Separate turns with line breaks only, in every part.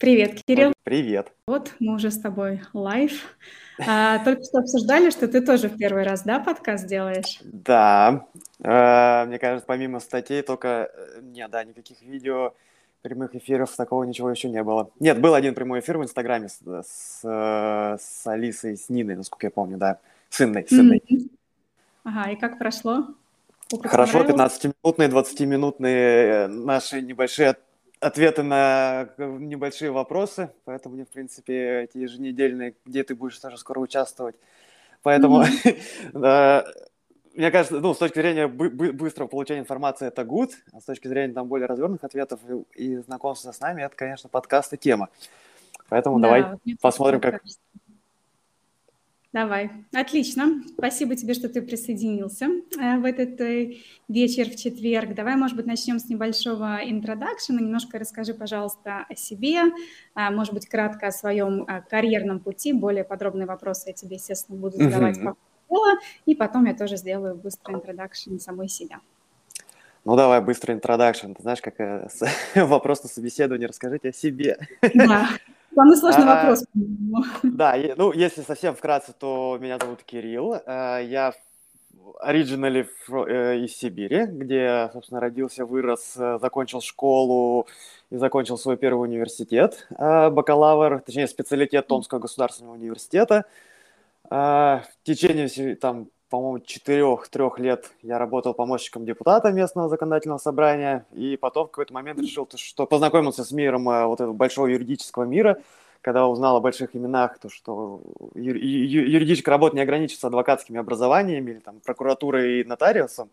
Привет, Кирилл.
Привет.
Вот мы уже с тобой лайв. А, только что обсуждали, что ты тоже в первый раз, да, подкаст делаешь?
Да. Э, мне кажется, помимо статей, только... э, Нет, да, никаких видео, прямых эфиров, такого ничего еще не было. Нет, был один прямой эфир в Инстаграме с, с, э, с Алисой, с Ниной, насколько я помню, да. С Инной, с Инной.
Ага, и как прошло?
Хорошо,
понравился?
15-минутные, 20-минутные наши небольшие ответы на э, небольшие вопросы, поэтому мне, в принципе, эти еженедельные, где ты будешь тоже скоро участвовать. Поэтому, мне кажется, ну, с точки зрения бы- бы- быстрого получения информации это good, а с точки зрения там более развернутых ответов и, и знакомства с нами, это, конечно, подкаст и тема. Поэтому давай
Да,
посмотрим, как...
кажется. Давай, отлично. Спасибо тебе, что ты присоединился э, в этот э, вечер в четверг. Давай, может быть, начнем с небольшого introduction а. Немножко расскажи, пожалуйста, о себе, а, может быть, кратко о своем а, карьерном пути. Более подробные вопросы я тебе, естественно, буду задавать по ходу. И потом я тоже сделаю быстрый introduction самой себя.
Ну, давай быстрый introduction. Ты знаешь, как э, вопрос на собеседование, расскажите о себе.
Да, самый сложный
А,
вопрос.
Да, ну, если совсем вкратце, то меня зовут Кирилл. э, Я оригинали из Сибири, где, собственно, родился, вырос, э, закончил школу и закончил свой первый университет, э, бакалавр, точнее, специалитет Томского государственного университета. В течение, там, по-моему, четырех-трех лет я работал помощником депутата местного законодательного собрания, и потом в какой-то момент решил, то, что познакомился с миром э, вот этого большого юридического мира, когда узнал о больших именах, то, что юридическая работа не ограничивается адвокатскими образованиями или там прокуратурой и нотариусом,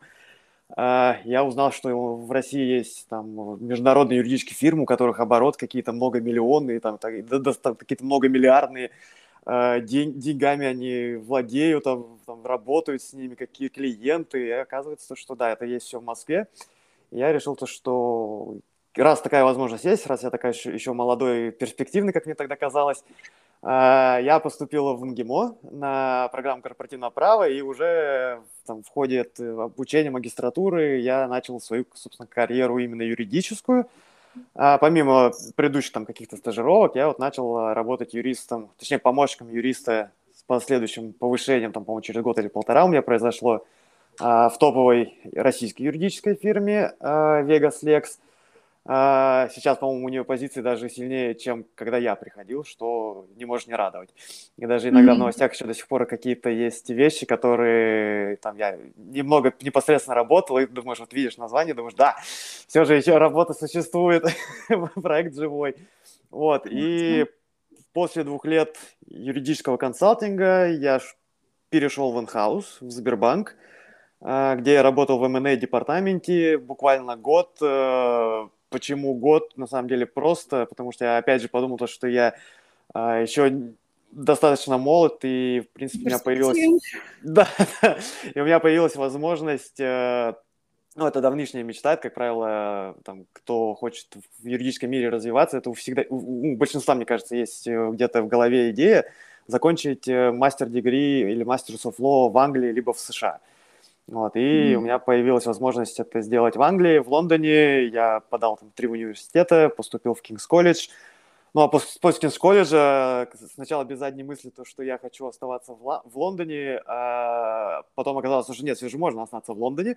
а, я узнал, что в России есть там международные юридические фирмы, у которых оборот какие-то многомиллионные, там, там какие-то многомиллиардные, день- деньгами они владеют, там, там, работают с ними, какие клиенты, и оказывается, что да, это есть все в Москве. И я решил то, что раз такая возможность есть, раз я такая еще, еще молодой и перспективный, как мне тогда казалось, а, я поступил в МГИМО на программу корпоративного права, и уже там, в ходе обучения магистратуры я начал свою, собственно, карьеру именно юридическую. А помимо предыдущих там каких-то стажировок, я вот начал а, работать юристом, точнее, помощником юриста с последующим повышением, там, по-моему, через год или полтора у меня произошло а, в топовой российской юридической фирме а, Vegas Lex. А, Сейчас, по-моему, у нее позиции даже сильнее, чем когда я приходил, что не может не радовать. И даже иногда в
Мгм.
новостях еще до сих пор какие-то есть вещи, которые там я немного непосредственно работал, и думаешь, вот видишь название, думаешь, да, все же еще работа существует, проект живой. Вот, и
Классно.
после двух лет юридического консалтинга я перешел в инхаус, в Сбербанк, а, где я работал в M&A департаменте буквально год. Почему год? На самом деле просто, потому что я опять же подумал, то, что я а, еще достаточно молод, и, в принципе, у меня появилась... Да, да. и у меня появилась возможность... э, Ну, это давнишняя мечта, это, как правило, там, кто хочет в юридическом мире развиваться, это у, всегда, у, у большинства, мне кажется, есть э, где-то в голове идея закончить э, мастер-дегри или мастерс of law в Англии либо в США. Вот, и у
Мгм.
меня появилась возможность это сделать в Англии, в Лондоне. Я подал там три университета, поступил в Кингс колледж. Ну, а пос- после колледжа к- сначала без задней мысли то, что я хочу оставаться в, в Лондоне, а потом оказалось, что нет, все же можно остаться в Лондоне.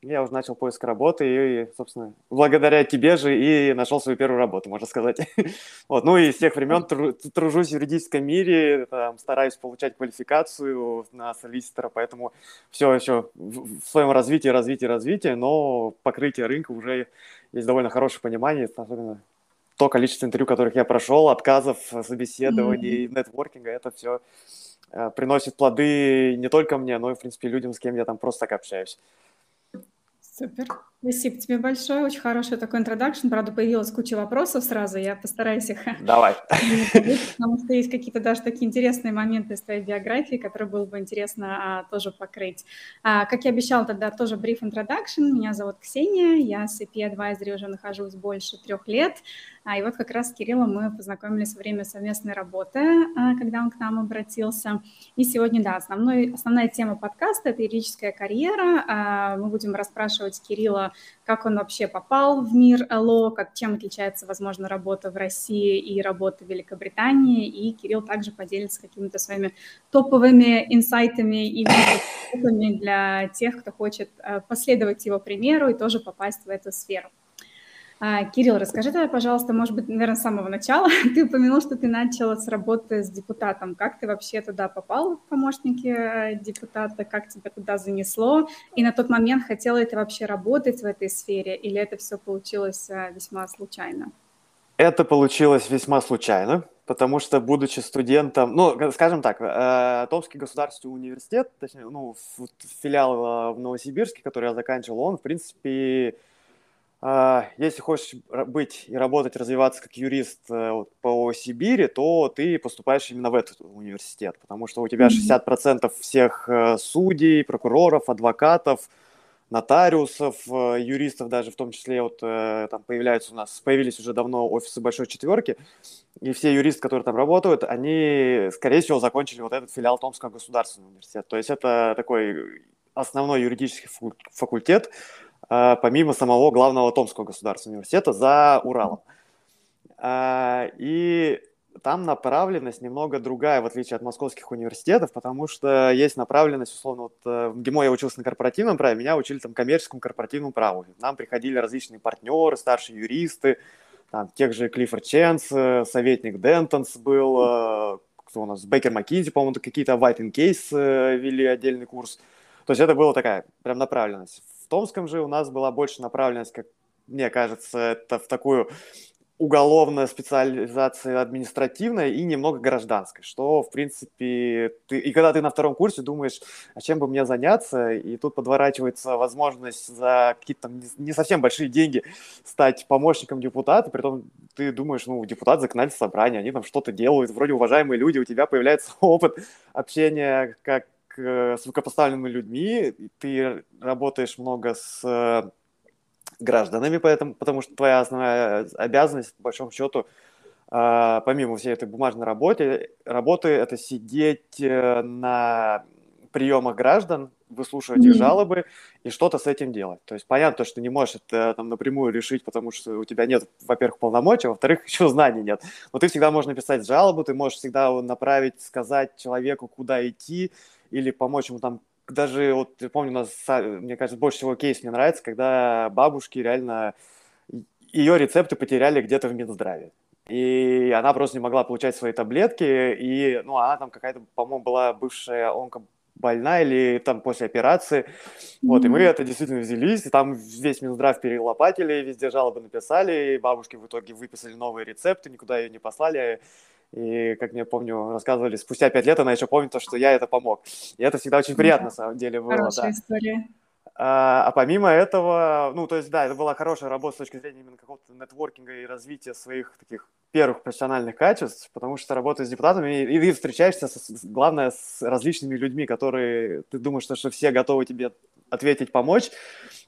Я уже начал поиск работы и, собственно, благодаря тебе же и нашел свою первую работу, можно сказать. Вот, ну и с тех времен тру- тружусь в юридическом мире, там, стараюсь получать квалификацию на солиситора, поэтому все еще в в своем развитии, развитии, развитии, но покрытие рынка уже есть довольно хорошее понимание, особенно то количество интервью, которых я прошел, отказов,
Мгм.
собеседований, нетворкинга, это все приносит плоды не только мне, но и, в принципе, людям, с кем я там просто так общаюсь.
Супер. Спасибо тебе большое. Очень хороший такой интродакшн. Правда, появилась куча вопросов сразу. Я постараюсь их
Давай.
потому что есть какие-то даже такие интересные моменты из твоей биографии, которые было бы интересно а, тоже покрыть. А, как я обещала, тогда тоже brief introduction. Меня зовут Ксения, я с CP Advisory уже нахожусь больше трех лет. А, и вот как раз с Кириллом мы познакомились во время совместной работы, а, когда он к нам обратился. И сегодня, да, основной, основная тема подкаста – это юридическая карьера. А, мы будем расспрашивать Кирилла, как он вообще попал в мир ЛО, как, чем отличается, возможно, работа в России и работа в Великобритании. И Кирилл также поделится какими-то своими топовыми инсайтами и для тех, кто хочет последовать его примеру и тоже попасть в эту сферу. А, Кирилл, расскажи тогда, пожалуйста, может быть, наверное, с самого начала. Ты упомянул, что ты начала с работы с депутатом. Как ты вообще туда попал, в помощники э, депутата? Как тебя туда занесло? И на тот момент хотела ли ты вообще работать в этой сфере? Или это все получилось э, весьма случайно?
Это получилось весьма случайно, потому что, будучи студентом, ну, скажем так, э, Томский государственный университет, точнее, ну, филиал в Новосибирске, который я заканчивал, он, в принципе, если хочешь быть и работать, развиваться как юрист э, по Сибири, то ты поступаешь именно в этот университет, потому что у тебя 60% всех э, судей, прокуроров, адвокатов, нотариусов, э, юристов даже, в том числе вот там появляются у нас, появились уже давно офисы Большой Четверки, и все юристы, которые там работают, они, скорее всего, закончили вот этот филиал Томского государственного университета. То есть это такой основной юридический факультет, а, помимо самого главного Томского государственного университета за Уралом. А, и там направленность немного другая, в отличие от московских университетов, потому что есть направленность, условно, вот э, в ГИМО я учился на корпоративном праве, меня учили там коммерческому корпоративному праву. Нам приходили различные партнеры, старшие юристы, там, тех же Клиффорд Ченс, э, советник Дентонс был, э, кто у нас, Бейкер Маккинзи, по-моему, какие-то in Case вели отдельный курс. То есть это была такая прям направленность. Томском же у нас была больше направленность, как мне кажется, это в такую уголовная специализация административная и немного гражданская, что, в принципе, ты... И когда ты на втором курсе думаешь, а чем бы мне заняться, и тут подворачивается возможность за какие-то не совсем большие деньги стать помощником депутата, при том ты думаешь, ну, депутат законодательного собрания, они там что-то делают, вроде уважаемые люди, у тебя появляется опыт общения как с высокопоставленными людьми, ты работаешь много с э, гражданами, поэтому, потому что твоя основная обязанность, по большому счету, а, помимо всей этой бумажной работы, работы это сидеть э, на приемах граждан, выслушивать mm-hmm. их жалобы и что-то с этим делать. То есть понятно, что ты не можешь это там напрямую решить, потому что у тебя нет, во-первых, полномочий, а во-вторых, еще знаний нет. Но ты всегда можешь написать жалобу, ты можешь всегда направить, сказать человеку, куда идти, или помочь ему там даже вот я помню, у нас, мне кажется, больше всего кейс мне нравится, когда бабушки реально ее рецепты потеряли где-то в Минздраве. И она просто не могла получать свои таблетки, и, ну, она там какая-то, по-моему, была бывшая онкобольная или там после операции. Mm-hmm. Вот, и мы это действительно взялись, и там весь Минздрав перелопатили, везде жалобы написали, и бабушки в итоге выписали новые рецепты, никуда ее не послали, и, как мне помню, рассказывали, спустя пять лет она еще помнит то, что я это помог. И это всегда очень приятно, на самом деле, было.
Хорошая да. история.
А, а помимо этого, ну, то есть, да, это была хорошая работа с точки зрения именно какого-то нетворкинга и развития своих таких первых профессиональных качеств, потому что работаешь с депутатами, и, и ты встречаешься, с, главное, с различными людьми, которые, ты думаешь, что, что все готовы тебе ответить, помочь,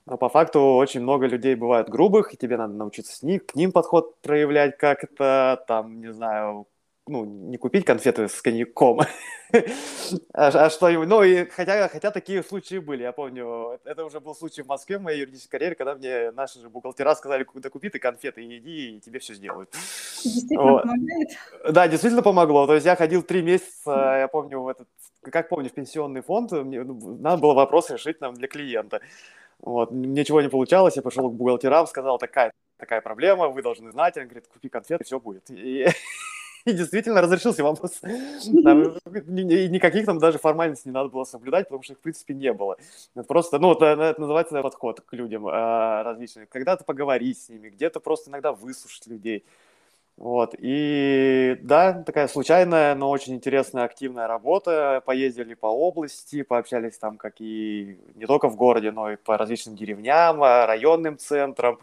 но по факту очень много людей бывают грубых, и тебе надо научиться с ним, к ним подход проявлять как-то, там, не знаю, ну, не купить конфеты с коньяком, а, а что-нибудь. Ну, и хотя, хотя такие случаи были, я помню, это уже был случай в Москве в моей юридической карьере, когда мне наши же бухгалтера сказали, куда купи ты конфеты, иди, и тебе все сделают.
Действительно вот. помогает?
Да, действительно помогло. То есть я ходил три месяца, я помню, в этот, как помню, в пенсионный фонд, мне, ну, надо было вопрос решить нам для клиента. Вот, ничего не получалось, я пошел к бухгалтерам, сказал, такая такая проблема, вы должны знать. Он говорит, купи конфеты, все будет. И и действительно разрешился вопрос. Там, никаких там даже формальностей не надо было соблюдать, потому что их, в принципе, не было. Просто, ну, это, это называется подход к людям э, различным. Когда-то поговорить с ними, где-то просто иногда выслушать людей. Вот, и да, такая случайная, но очень интересная, активная работа. Поездили по области, пообщались там как и не только в городе, но и по различным деревням, районным центрам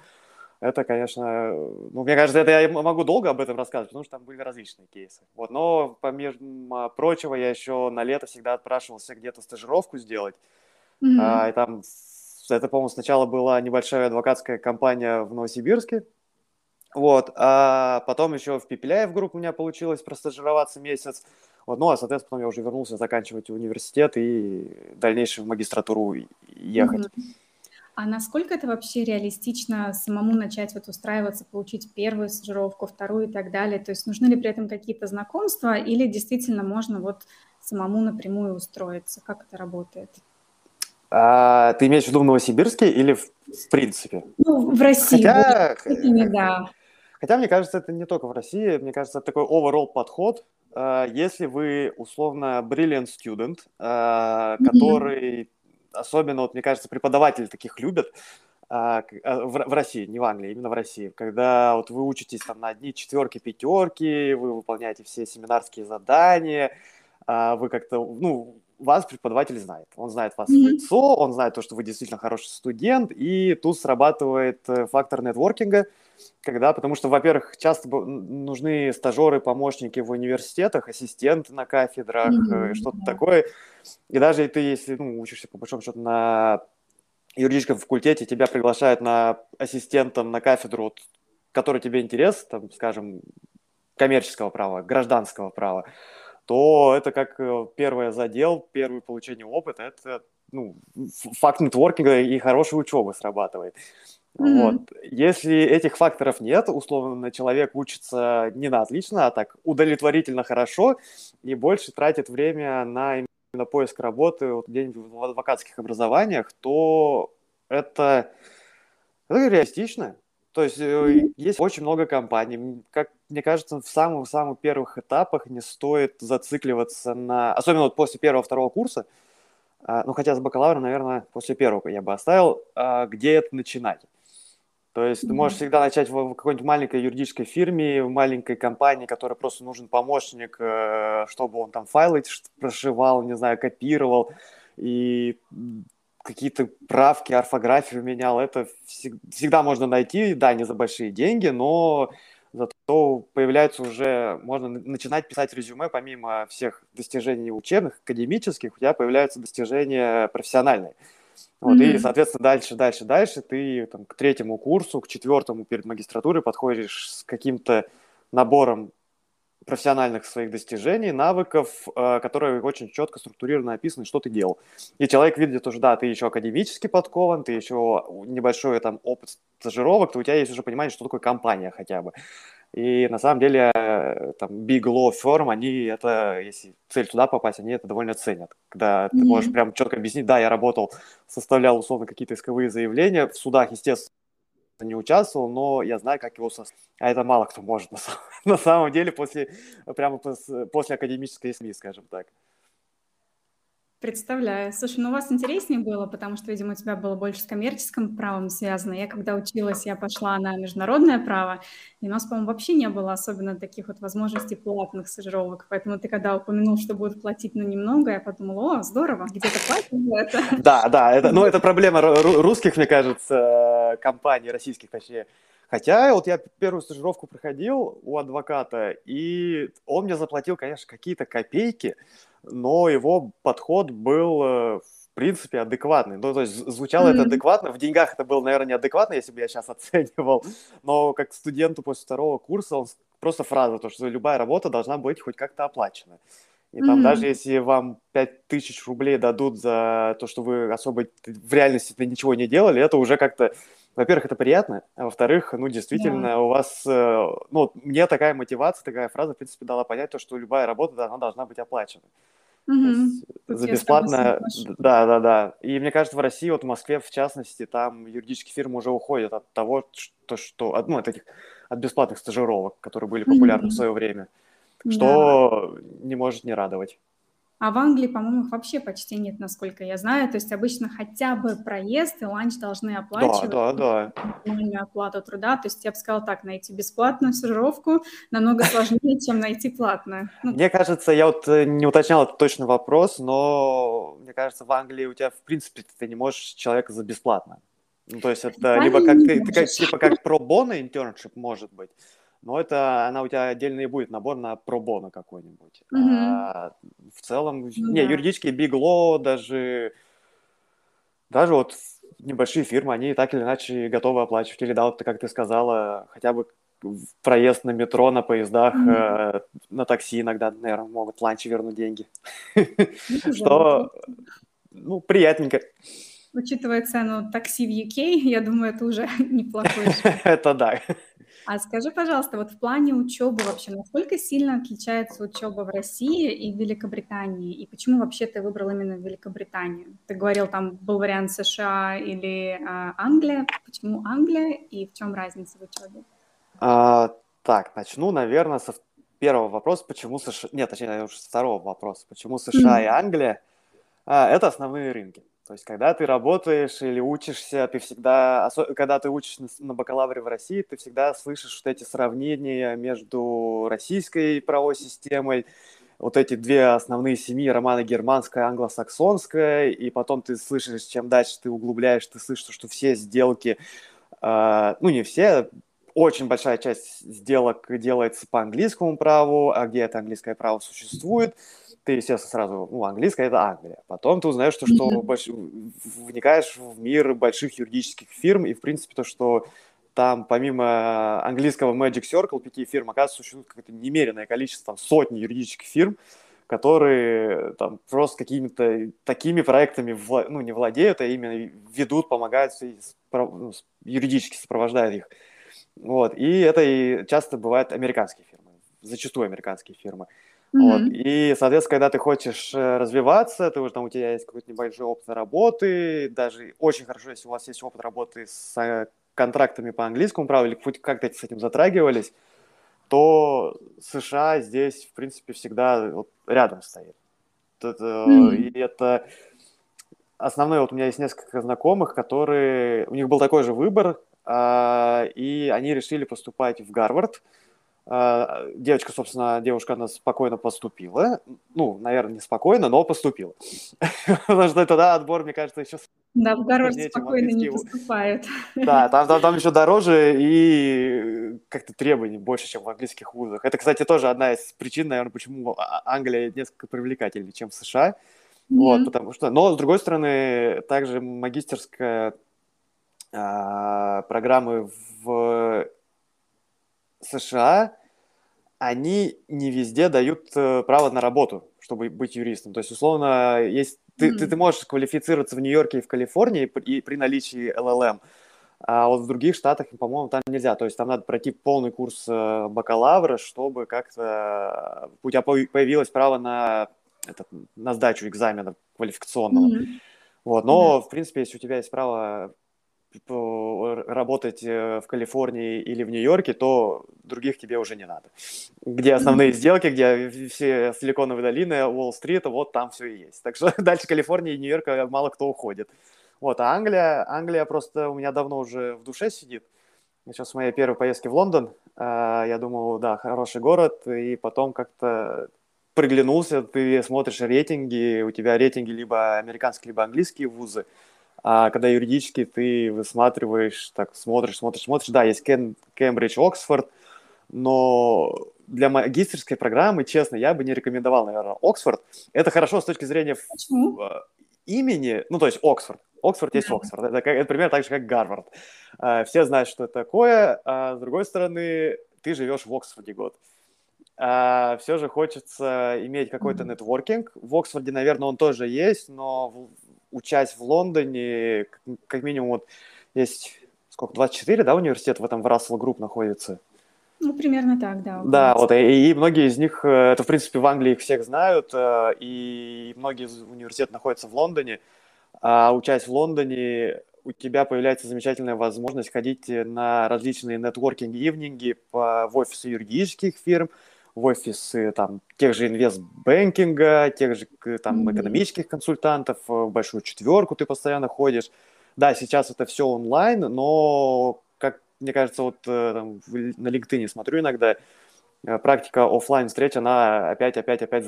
это, конечно, ну, мне кажется, это я могу долго об этом рассказывать, потому что там были различные кейсы. Вот, но, помимо прочего, я еще на лето всегда отпрашивался где-то стажировку сделать. Mm-hmm. А, и там, это, по-моему, сначала была небольшая адвокатская компания в Новосибирске, Вот, а потом еще в Пепеляев группу у меня получилось простажироваться месяц. Вот, ну, а, соответственно, потом я уже вернулся заканчивать университет и дальнейшую магистратуру ехать. Mm-hmm.
А насколько это вообще реалистично самому начать вот устраиваться, получить первую стажировку, вторую и так далее? То есть нужны ли при этом какие-то знакомства или действительно можно вот самому напрямую устроиться? Как это работает?
А, ты имеешь в виду в Новосибирске или в, в принципе?
Ну, в России.
Хотя, вот, да. хотя, мне кажется, это не только в России. Мне кажется, это такой overall подход. А, если вы, условно, brilliant student, а, который, mm-hmm. Особенно, вот, мне кажется, преподаватели таких любят, в, в России, не в Англии, именно в России, когда вот вы учитесь там на одни четверки, пятерки, вы выполняете все семинарские задания, вы как-то, ну, вас преподаватель знает. Он знает вас в лицо, он знает то, что вы действительно хороший студент, и тут срабатывает э, фактор нетворкинга, когда, потому что, во-первых, часто нужны стажеры, помощники в университетах, ассистенты на кафедрах, mm-hmm. что-то такое. И даже ты, если ну, учишься, по большому счету, на юридическом факультете, тебя приглашают на ассистентом на кафедру, вот, который тебе интерес, там, скажем, коммерческого права, гражданского права, то это как э, первое задел, первое получение опыта, это ну, факт нетворкинга и хорошей учебы срабатывает. Mm-hmm. Вот. Если этих факторов нет, условно, человек учится не на отлично, а так удовлетворительно хорошо и больше тратит время на именно поиск работы вот, где-нибудь в адвокатских образованиях, то это, это реалистично. То есть mm-hmm. есть очень много компаний. Как мне кажется, в самых-самых первых этапах не стоит зацикливаться на... Особенно вот после первого-второго курса, а, ну, хотя с бакалавра, наверное, после первого я бы оставил, а, где это начинать. То есть mm-hmm. ты можешь всегда начать в какой-нибудь маленькой юридической фирме, в маленькой компании, которой просто нужен помощник, э, чтобы он там файлы прошивал, не знаю, копировал, и какие-то правки, орфографию менял, это всегда можно найти, да, не за большие деньги, но зато появляется уже, можно начинать писать резюме, помимо всех достижений учебных, академических, у тебя появляются достижения профессиональные. Вот, mm-hmm. И, соответственно, дальше, дальше, дальше ты там, к третьему курсу, к четвертому перед магистратурой подходишь с каким-то набором профессиональных своих достижений, навыков, э, которые очень четко структурированно описаны, что ты делал. И человек видит уже, да, ты еще академически подкован, ты еще небольшой там опыт стажировок, то у тебя есть уже понимание, что такое компания хотя бы. И на самом деле э, там big law firm, они это, если цель туда попасть, они это довольно ценят. Когда mm-hmm. ты можешь прям четко объяснить, да, я работал, составлял условно какие-то исковые заявления, в судах, естественно, не участвовал, но я знаю, как его сос... А это мало кто может на, самом, на самом деле после, прямо после, после академической СМИ, скажем так.
Представляю. Слушай, ну у вас интереснее было, потому что, видимо, у тебя было больше с коммерческим правом связано. Я когда училась, я пошла на международное право, и у нас, по-моему, вообще не было особенно таких вот возможностей платных стажировок. Поэтому ты когда упомянул, что будут платить, ну, немного, я подумала, о, здорово, где-то платят за это.
Да, да, это, ну, это проблема русских, мне кажется, компаний, российских, точнее. Хотя вот я первую стажировку проходил у адвоката, и он мне заплатил, конечно, какие-то копейки, но его подход был, э, в принципе, адекватный. Ну, то есть звучало mm-hmm. это адекватно. В деньгах это было, наверное, неадекватно, если бы я сейчас оценивал. Но как студенту после второго курса он просто фраза, то, что любая работа должна быть хоть как-то оплачена. И там mm-hmm. даже если вам 5000 рублей дадут за то, что вы особо в реальности ничего не делали, это уже как-то во-первых, это приятно, а во-вторых, ну, действительно, yeah. у вас, э, ну, мне такая мотивация, такая фраза, в принципе, дала понять то, что любая работа, она должна быть оплачена. Mm-hmm. За бесплатно, да, да, да. И мне кажется, в России, вот в Москве, в частности, там юридические фирмы уже уходят от того, что, что от, ну, от этих, от бесплатных стажировок, которые были популярны mm-hmm. в свое время, что yeah. не может не радовать.
А в Англии, по-моему, их вообще почти нет, насколько я знаю. То есть обычно хотя бы проезд и ланч должны оплачивать.
Да, да,
да. оплату труда. То есть я бы сказала так, найти бесплатную стажировку намного сложнее, чем найти платную.
Ну, мне кажется, я вот э, не уточнял этот точный вопрос, но мне кажется, в Англии у тебя, в принципе, ты не можешь человека за бесплатно. Ну, то есть это либо как, ты, как, типа как pro bono internship может быть, но это она у тебя отдельно и будет набор на пробона какой-нибудь. Mm-hmm. А в целом, mm-hmm. не, юридические Law, даже, даже вот небольшие фирмы, они так или иначе готовы оплачивать. Или да, вот как ты сказала, хотя бы проезд на метро, на поездах, mm-hmm. на такси иногда, наверное, могут ланчи вернуть деньги. Ну, Что, ну, приятненько.
Учитывая цену такси в UK, я думаю, это уже неплохой
Это да.
А скажи, пожалуйста, вот в плане учебы вообще, насколько сильно отличается учеба в России и в Великобритании? И почему вообще ты выбрал именно Великобританию? Ты говорил, там был вариант США или а, Англия. Почему Англия и в чем разница в учебе?
А, так, начну, наверное, со первого вопроса, почему США... Нет, точнее, уже с второго вопроса. Почему США mm-hmm. и Англия? А, это основные рынки. То есть, когда ты работаешь или учишься, ты всегда, когда ты учишься на бакалавре в России, ты всегда слышишь вот эти сравнения между российской правовой системой, вот эти две основные семьи, романа германская, англосаксонская, и потом ты слышишь, чем дальше ты углубляешь, ты слышишь, что все сделки, э, ну не все, очень большая часть сделок делается по английскому праву, а где это английское право существует, ты, естественно, сразу, ну, английское – это Англия. Потом ты узнаешь, что, что mm-hmm. больш... вникаешь в мир больших юридических фирм, и, в принципе, то, что там помимо английского Magic Circle, пяти фирм, оказывается, существует какое-то немеренное количество, там, сотни юридических фирм, которые там просто какими-то такими проектами, вла... ну, не владеют, а именно ведут, помогают, ну, юридически сопровождают их. Вот. И это и часто бывают американские фирмы, зачастую американские фирмы. Mm-hmm. Вот. И, соответственно, когда ты хочешь э, развиваться, ты уже там у тебя есть какой-то небольшой опыт работы, даже очень хорошо, если у вас есть опыт работы с э, контрактами по английскому праву или хоть как-то с этим затрагивались, то США здесь, в принципе, всегда вот рядом стоит. Это, mm-hmm. И это основной, вот у меня есть несколько знакомых, которые, у них был такой же выбор, а, и они решили поступать в Гарвард, а, девочка, собственно, девушка, она спокойно поступила. Ну, наверное, не спокойно, но поступила. Потому что тогда отбор, мне кажется, еще...
Да, в Гарвард спокойно не поступают.
Да, там, там, там еще дороже и как-то требований больше, чем в английских вузах. Это, кстати, тоже одна из причин, наверное, почему а, Англия несколько привлекательнее, чем США. Mm-hmm. Вот, потому что... Но, с другой стороны, также магистерская а, программы в США, они не везде дают э, право на работу, чтобы быть юристом. То есть, условно, есть, ты, mm-hmm. ты, ты можешь квалифицироваться в Нью-Йорке и в Калифорнии и при наличии ЛЛМ, а вот в других штатах, по-моему, там нельзя. То есть там надо пройти полный курс э, бакалавра, чтобы как-то у тебя появилось право на, этот, на сдачу экзамена квалификационного. Mm-hmm. Вот. Но, mm-hmm. в принципе, если у тебя есть право работать э, в Калифорнии или в Нью-Йорке, то других тебе уже не надо. Где основные сделки, где все силиконовые долины, Уолл-стрит, вот там все и есть. Так что дальше Калифорнии и Нью-Йорка мало кто уходит. Вот, а Англия, Англия просто у меня давно уже в душе сидит. Сейчас в моей первой поездке в Лондон, а, я думал, да, хороший город, и потом как-то приглянулся, ты смотришь рейтинги, у тебя рейтинги либо американские, либо английские вузы, а когда юридически ты высматриваешь, так смотришь, смотришь, смотришь, да, есть Кем, Кембридж, Оксфорд, но для магистрской программы, честно, я бы не рекомендовал, наверное, Оксфорд. Это хорошо с точки зрения Почему? Э, имени, ну, то есть Оксфорд. Оксфорд есть Оксфорд. Это, это примерно так же, как Гарвард. А, все знают, что это такое, а с другой стороны, ты живешь в Оксфорде год. А, все же хочется иметь какой-то нетворкинг. В Оксфорде, наверное, он тоже есть, но учась в Лондоне, как минимум вот есть сколько, 24, да, университет в этом в Russell Group находится?
Ну, примерно так, да.
Да, вот, и, и многие из них, э, это, в принципе, в Англии их всех знают, э, и многие из университетов находятся в Лондоне, а учась в Лондоне, у тебя появляется замечательная возможность ходить на различные нетворкинг-ивнинги в офисы юридических фирм, в офисы там, тех же инвестбэнкинга, тех же там, mm-hmm. экономических консультантов, э, в большую четверку ты постоянно ходишь. Да, сейчас это все онлайн, но, как мне кажется, вот э, там, на LinkedIn смотрю иногда, э, практика офлайн встреч, она опять, опять, опять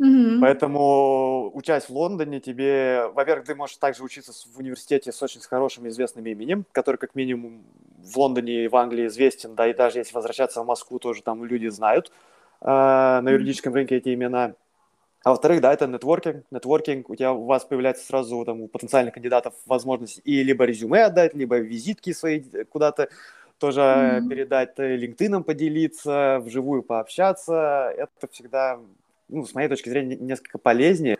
Mm-hmm. Поэтому, учась в Лондоне, тебе, во-первых, ты можешь также учиться в университете с очень хорошим известным именем, который как минимум в Лондоне и в Англии известен, да, и даже если возвращаться в Москву, тоже там люди знают э, на юридическом рынке эти имена. А во-вторых, да, это нетворкинг. Нетворкинг, у тебя у вас появляется сразу там у потенциальных кандидатов возможность и либо резюме отдать, либо визитки свои куда-то тоже mm-hmm. передать LinkedIn поделиться, вживую пообщаться. Это всегда, ну, с моей точки зрения, несколько полезнее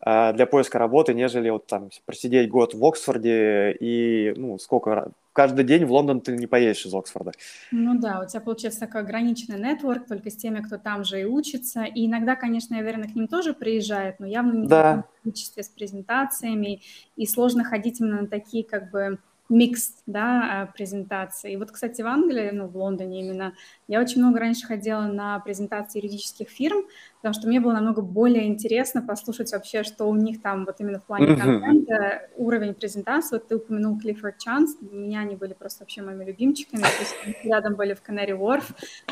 а, для поиска работы, нежели вот там просидеть год в Оксфорде и, ну, сколько, каждый день в Лондон ты не поедешь из Оксфорда.
Ну да, у тебя получается такой ограниченный нетворк только с теми, кто там же и учится. И иногда, конечно, наверное, к ним тоже приезжают, но явно не да. в количестве с презентациями. И сложно ходить именно на такие как бы микс, да, а, презентации. И вот, кстати, в Англии, ну, в Лондоне именно, я очень много раньше ходила на презентации юридических фирм, потому что мне было намного более интересно послушать вообще, что у них там вот именно в плане контента, уровень презентации. Вот ты упомянул Clifford Chance, у меня они были просто вообще моими любимчиками, то есть рядом были в Canary Wharf,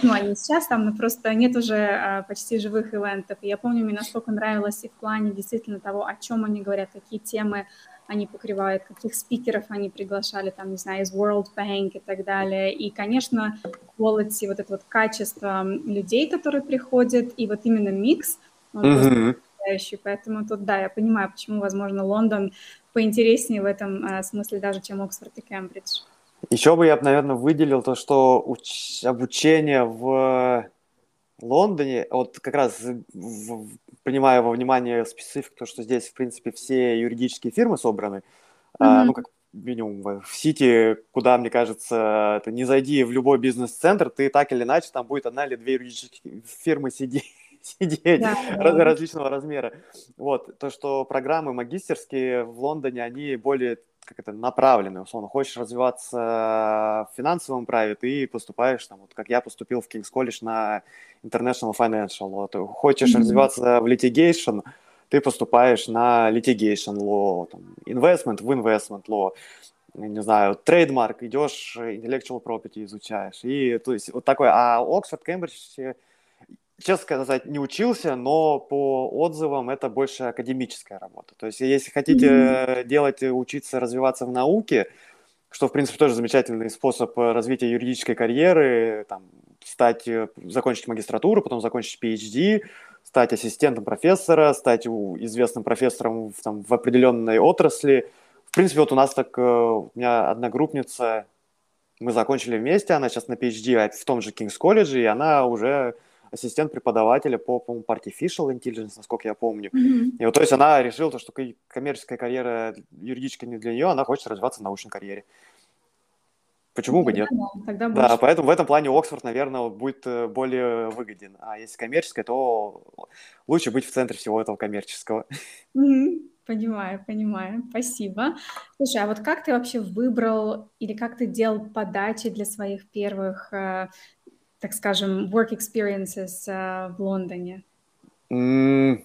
ну, они сейчас там, но просто нет уже а, почти живых ивентов. И я помню, мне настолько нравилось и в плане действительно того, о чем они говорят, какие темы они покрывают, каких спикеров они приглашали, там, не знаю, из World Bank и так далее. И, конечно, quality, вот это вот качество людей, которые приходят, и вот именно микс, он mm-hmm. потрясающий. Поэтому тут, да, я понимаю, почему, возможно, Лондон поинтереснее в этом а, смысле даже, чем Оксфорд и Кембридж.
Еще бы я, наверное, выделил то, что уч- обучение в Лондоне, вот как раз принимая во внимание специфику, то, что здесь, в принципе, все юридические фирмы собраны, mm-hmm. а, ну, как минимум в Сити, куда, мне кажется, ты не зайди в любой бизнес-центр, ты так или иначе, там будет одна или две юридические фирмы сидеть сидеть да, раз, да. различного размера. Вот, то, что программы магистерские в Лондоне, они более как это, направленные, условно. Хочешь развиваться в финансовом праве, ты поступаешь, там, вот как я поступил в King's College на International Financial Law. хочешь mm-hmm. развиваться в litigation, ты поступаешь на litigation law, там, investment в investment law, не знаю, трейдмарк, идешь intellectual property изучаешь. И то есть вот такой, а Оксфорд, Кембридж честно сказать, не учился, но по отзывам это больше академическая работа. То есть, если хотите mm-hmm. делать, учиться, развиваться в науке, что, в принципе, тоже замечательный способ развития юридической карьеры, там, стать, э, закончить магистратуру, потом закончить PhD, стать ассистентом профессора, стать известным профессором в, там, в определенной отрасли. В принципе, вот у нас так, э, у меня одногруппница, мы закончили вместе, она сейчас на PhD в том же King's College, и она уже ассистент преподавателя по, по-моему, Artificial Intelligence, насколько я помню. Mm-hmm. И вот, то есть она решила, то, что коммерческая карьера юридическая не для нее, она хочет развиваться в научной карьере. Почему бы нет? Тогда больше. Да, поэтому в этом плане Оксфорд, наверное, будет э, более выгоден. А если коммерческая, то лучше быть в центре всего этого коммерческого.
Mm-hmm. Понимаю, понимаю. Спасибо. Слушай, а вот как ты вообще выбрал или как ты делал подачи для своих первых э, так скажем, work experiences uh, в Лондоне?
Mm,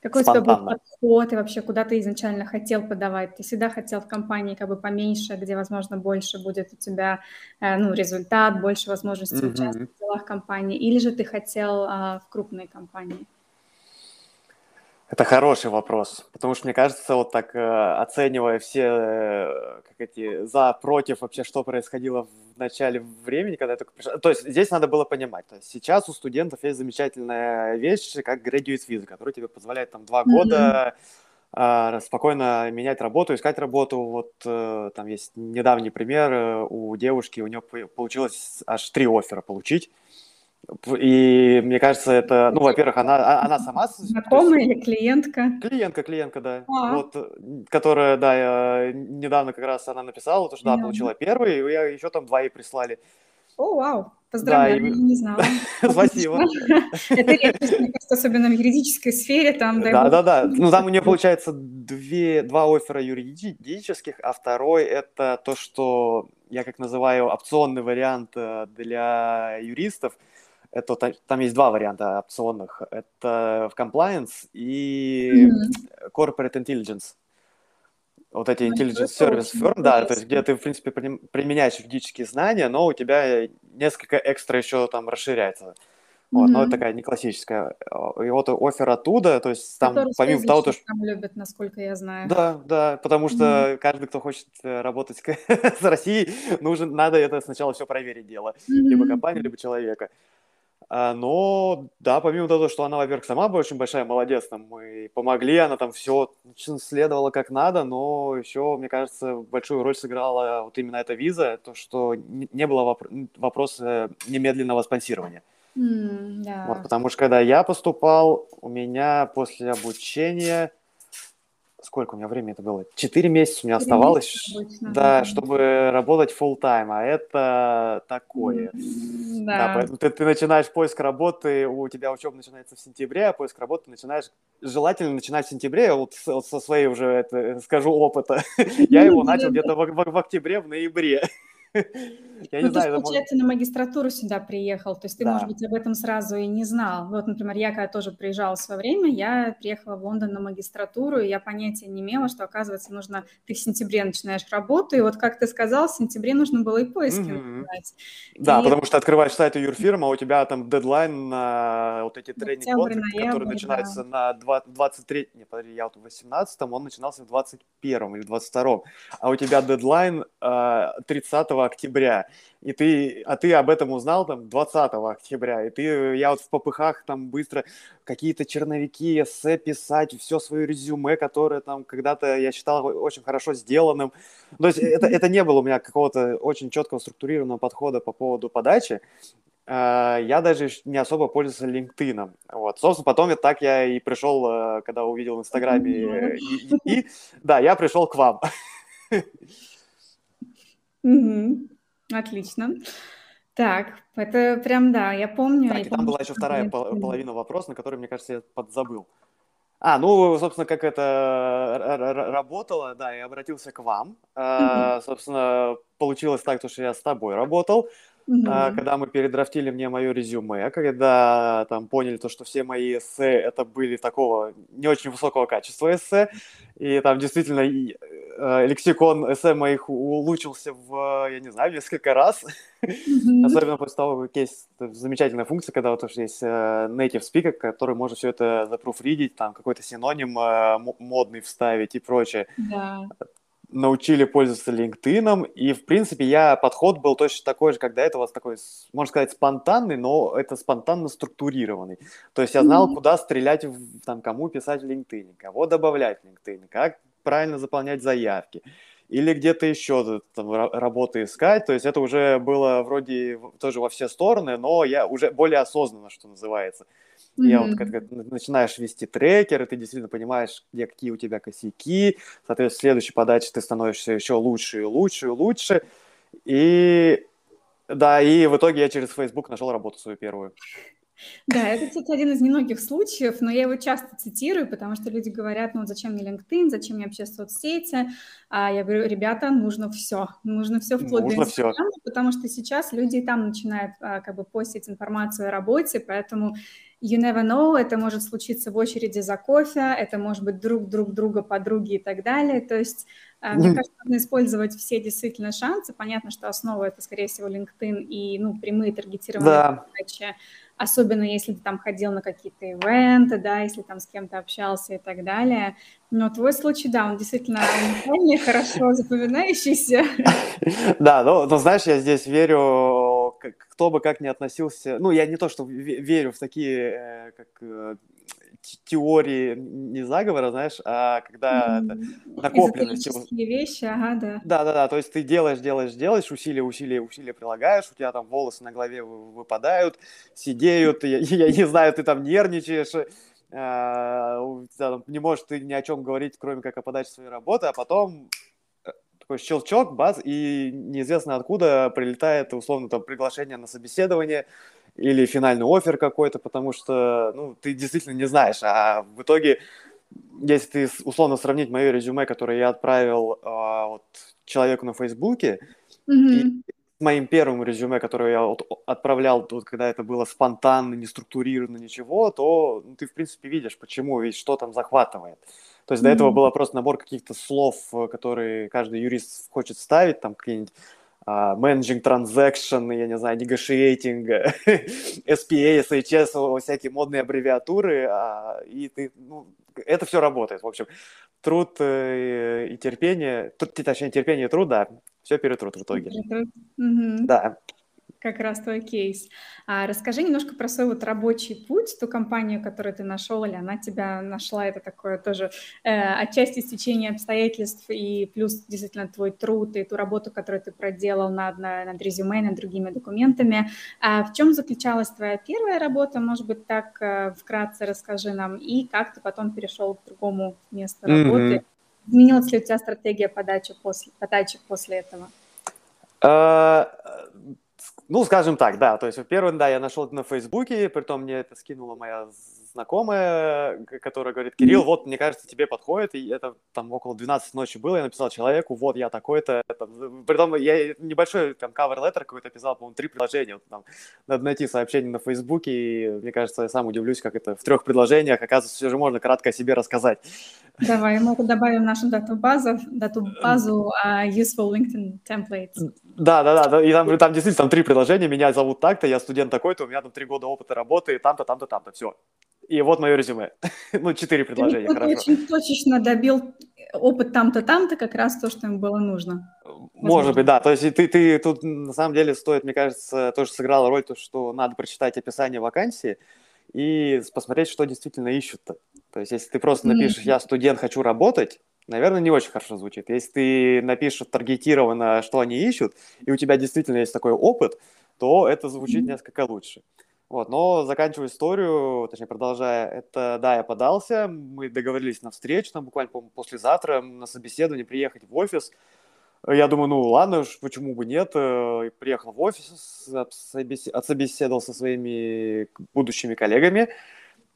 Какой спонтанно. у тебя был подход и вообще куда ты изначально хотел подавать? Ты всегда хотел в компании как бы поменьше, где, возможно, больше будет у тебя э, ну, результат, больше возможностей mm-hmm. участвовать в делах компании, или же ты хотел э, в крупной компании?
Это хороший вопрос, потому что мне кажется, вот так э, оценивая все э, как эти за против вообще, что происходило в начале времени, когда я только пришел. То есть здесь надо было понимать, то есть сейчас у студентов есть замечательная вещь, как graduate visa, которая тебе позволяет там два года mm-hmm. спокойно менять работу, искать работу. Вот э, там есть недавний пример у девушки, у нее получилось аж три оффера получить. И мне кажется, это, ну, во-первых, она, а, она сама...
Знакомая или клиентка?
Клиентка, клиентка, да. А. Вот, которая, да, я, недавно как раз она написала, то, что да, получила первый, и я еще там два ей прислали.
О, вау, поздравляю, да, и... не знала.
Спасибо.
Это редкость, мне кажется, особенно в юридической сфере. Там,
да, да, да. Ну, там у нее получается две, два оффера юридических, а второй это то, что я как называю опционный вариант э, для юристов – это там есть два варианта опционных. Это в compliance и mm-hmm. corporate intelligence. Вот эти intelligence service firm, да, то есть где ты, в принципе, применяешь юридические знания, но у тебя несколько экстра еще там расширяется. Вот, mm-hmm. но это такая не классическая. И вот офер оттуда, то есть там Который помимо того, то,
что... Там любят, насколько я знаю.
Да, да, потому что mm-hmm. каждый, кто хочет э, работать с Россией, нужен, надо это сначала все проверить дело. Mm-hmm. Либо компанию, либо человека. А, но, да, помимо того, что она, во-первых, сама была очень большая молодец, там, мы помогли, она там все следовала как надо, но еще, мне кажется, большую роль сыграла вот именно эта виза, то, что не было вопро- вопроса немедленного спонсирования.
Mm, да.
Вот, потому что когда я поступал, у меня после обучения сколько у меня времени это было? Четыре месяца у меня оставалось, обычно, да, да, чтобы работать full time, а это такое. Да. да поэтому ты, ты начинаешь поиск работы, у тебя учеба начинается в сентябре, а поиск работы начинаешь, желательно начинать в сентябре, вот, вот со своей уже, это, скажу, опыта. Я его начал где-то в, в, в октябре, в ноябре.
Я ну, не знаю, ты, получается, может... на магистратуру сюда приехал, то есть ты, да. может быть, об этом сразу и не знал. Вот, например, я когда тоже приезжала в свое время, я приехала в Лондон на магистратуру, и я понятия не имела, что, оказывается, нужно, ты в сентябре начинаешь работу, и вот, как ты сказал, в сентябре нужно было и поиски mm-hmm.
Да, и... потому что открываешь сайт юрфирмы, а у тебя там дедлайн на вот эти тренинг-контракты, которые начинаются да. на 23... Не, подожди, я вот в 18-м, он начинался в 21-м или 22-м, а у тебя дедлайн 30 а, октября, и ты, а ты об этом узнал там 20 октября, и ты, я вот в попыхах там быстро какие-то черновики, эссе писать, все свое резюме, которое там когда-то я считал очень хорошо сделанным. То есть это, это не было у меня какого-то очень четкого структурированного подхода по поводу подачи. А, я даже не особо пользовался LinkedIn. Вот. Собственно, потом я, так я и пришел, э, когда увидел в Инстаграме. И, и, и, да, я пришел к вам.
Угу. Отлично. Так, это прям, да, я помню.
Так,
и
и там была еще вторая половина вопроса, на который, мне кажется, я подзабыл. А, ну, собственно, как это работало, да, я обратился к вам. Mm-hmm. собственно, получилось так, что я с тобой работал. Mm-hmm. когда мы передрафтили мне мое резюме, когда там поняли то, что все мои эссе это были такого не очень высокого качества эссе, и там действительно э, лексикон эссе моих улучшился в, я не знаю, несколько раз. Mm-hmm. Особенно после того, как есть замечательная функция, когда вот уж есть э, native speaker, который может все это запруфридить, там какой-то синоним э, модный вставить и прочее.
Да
научили пользоваться LinkedIn, и, в принципе, я, подход был точно такой же, как до этого, такой, можно сказать, спонтанный, но это спонтанно структурированный. То есть я знал, mm-hmm. куда стрелять, в, там, кому писать в LinkedIn, кого добавлять в LinkedIn, как правильно заполнять заявки, или где-то еще там, работы искать. То есть это уже было вроде тоже во все стороны, но я уже более осознанно, что называется. Mm-hmm. Я вот как, как начинаешь вести трекер, и ты действительно понимаешь, где какие у тебя косяки. Соответственно, в следующей подаче ты становишься еще лучше и лучше и лучше. И да, и в итоге я через Facebook нашел работу свою первую.
Да, это, кстати, один из немногих случаев, но я его часто цитирую, потому что люди говорят, ну, зачем мне LinkedIn, зачем мне вообще соцсети, а я говорю, ребята, нужно все, нужно все вплоть нужно до Инстаграма, потому что сейчас люди там начинают а, как бы постить информацию о работе, поэтому you never know, это может случиться в очереди за кофе, это может быть друг друг друга, подруги и так далее, то есть а, мне кажется, нужно использовать все действительно шансы. Понятно, что основа это, скорее всего, LinkedIn и ну, прямые таргетированные да. задачи особенно если ты там ходил на какие-то ивенты, да, если там с кем-то общался и так далее. Но твой случай, да, он действительно уникальный, хорошо запоминающийся.
Да, ну, ну, знаешь, я здесь верю, кто бы как ни относился, ну, я не то, что верю в такие, э, как э, теории не заговора, знаешь, а когда mm-hmm. накопленность.
вещи, ага, да.
Да, да, да. То есть ты делаешь, делаешь, делаешь, усилия, усилия, усилия прилагаешь, у тебя там волосы на голове выпадают, сидеют, я, я не знаю, ты там нервничаешь, а, там, не можешь ты ни о чем говорить, кроме как о подаче своей работы, а потом э, такой щелчок, баз, и неизвестно откуда прилетает, условно, там, приглашение на собеседование, или финальный офер какой-то, потому что, ну, ты действительно не знаешь, а в итоге, если ты условно сравнить мое резюме, которое я отправил э, вот, человеку на Фейсбуке, mm-hmm. и моим первым резюме, которое я вот отправлял, вот, когда это было спонтанно, не структурировано, ничего, то ну, ты, в принципе, видишь, почему, ведь что там захватывает. То есть mm-hmm. до этого было просто набор каких-то слов, э, которые каждый юрист хочет ставить, там какие-нибудь managing transaction, я не знаю, negotiating, SPA, SHS, всякие модные аббревиатуры, а, и ты, ну, это все работает, в общем. Труд э, и терпение, труд, точнее, терпение и труд, да, все перетрут в итоге. Mm-hmm. Да.
Как раз твой кейс. А расскажи немножко про свой вот рабочий путь, ту компанию, которую ты нашел, или она тебя нашла, это такое тоже э, отчасти стечение обстоятельств и плюс действительно твой труд и ту работу, которую ты проделал над, над резюме, над другими документами. А в чем заключалась твоя первая работа, может быть, так э, вкратце расскажи нам, и как ты потом перешел к другому месту работы? Mm-hmm. Изменилась ли у тебя стратегия подачи после, подачи после этого?
Ну, скажем так, да. То есть, во-первых, да, я нашел это на Фейсбуке, притом мне это скинула моя знакомая, которая говорит, Кирилл, вот, мне кажется, тебе подходит, и это там около 12 ночи было, я написал человеку, вот, я такой-то, притом я небольшой там cover letter какой-то писал, по-моему, три предложения, вот, там, надо найти сообщение на Фейсбуке, и мне кажется, я сам удивлюсь, как это в трех предложениях, оказывается, все же можно кратко о себе рассказать.
Давай, мы добавим нашу дату-базу, дату-базу uh, useful LinkedIn templates.
Да, да, да, да, и там, там действительно там три предложения, меня зовут так-то, я студент такой-то, у меня там три года опыта работы, там-то, там-то, там-то, все. И вот мое резюме. ну, четыре предложения,
Ты
хорошо.
очень точечно добил опыт там-то, там-то, как раз то, что им было нужно.
Возможно. Может быть, да. То есть ты, ты тут, на самом деле, стоит, мне кажется, тоже сыграла роль то, что надо прочитать описание вакансии и посмотреть, что действительно ищут-то. То есть если ты просто напишешь «я студент, хочу работать», наверное, не очень хорошо звучит. Если ты напишешь таргетированно, что они ищут, и у тебя действительно есть такой опыт, то это звучит mm-hmm. несколько лучше. Вот, но заканчивая историю, точнее, продолжая, это, да, я подался, мы договорились на встречу, там буквально, по послезавтра на собеседование приехать в офис. Я думаю, ну ладно, почему бы нет. Э, приехал в офис, отсобеседовал со своими будущими коллегами.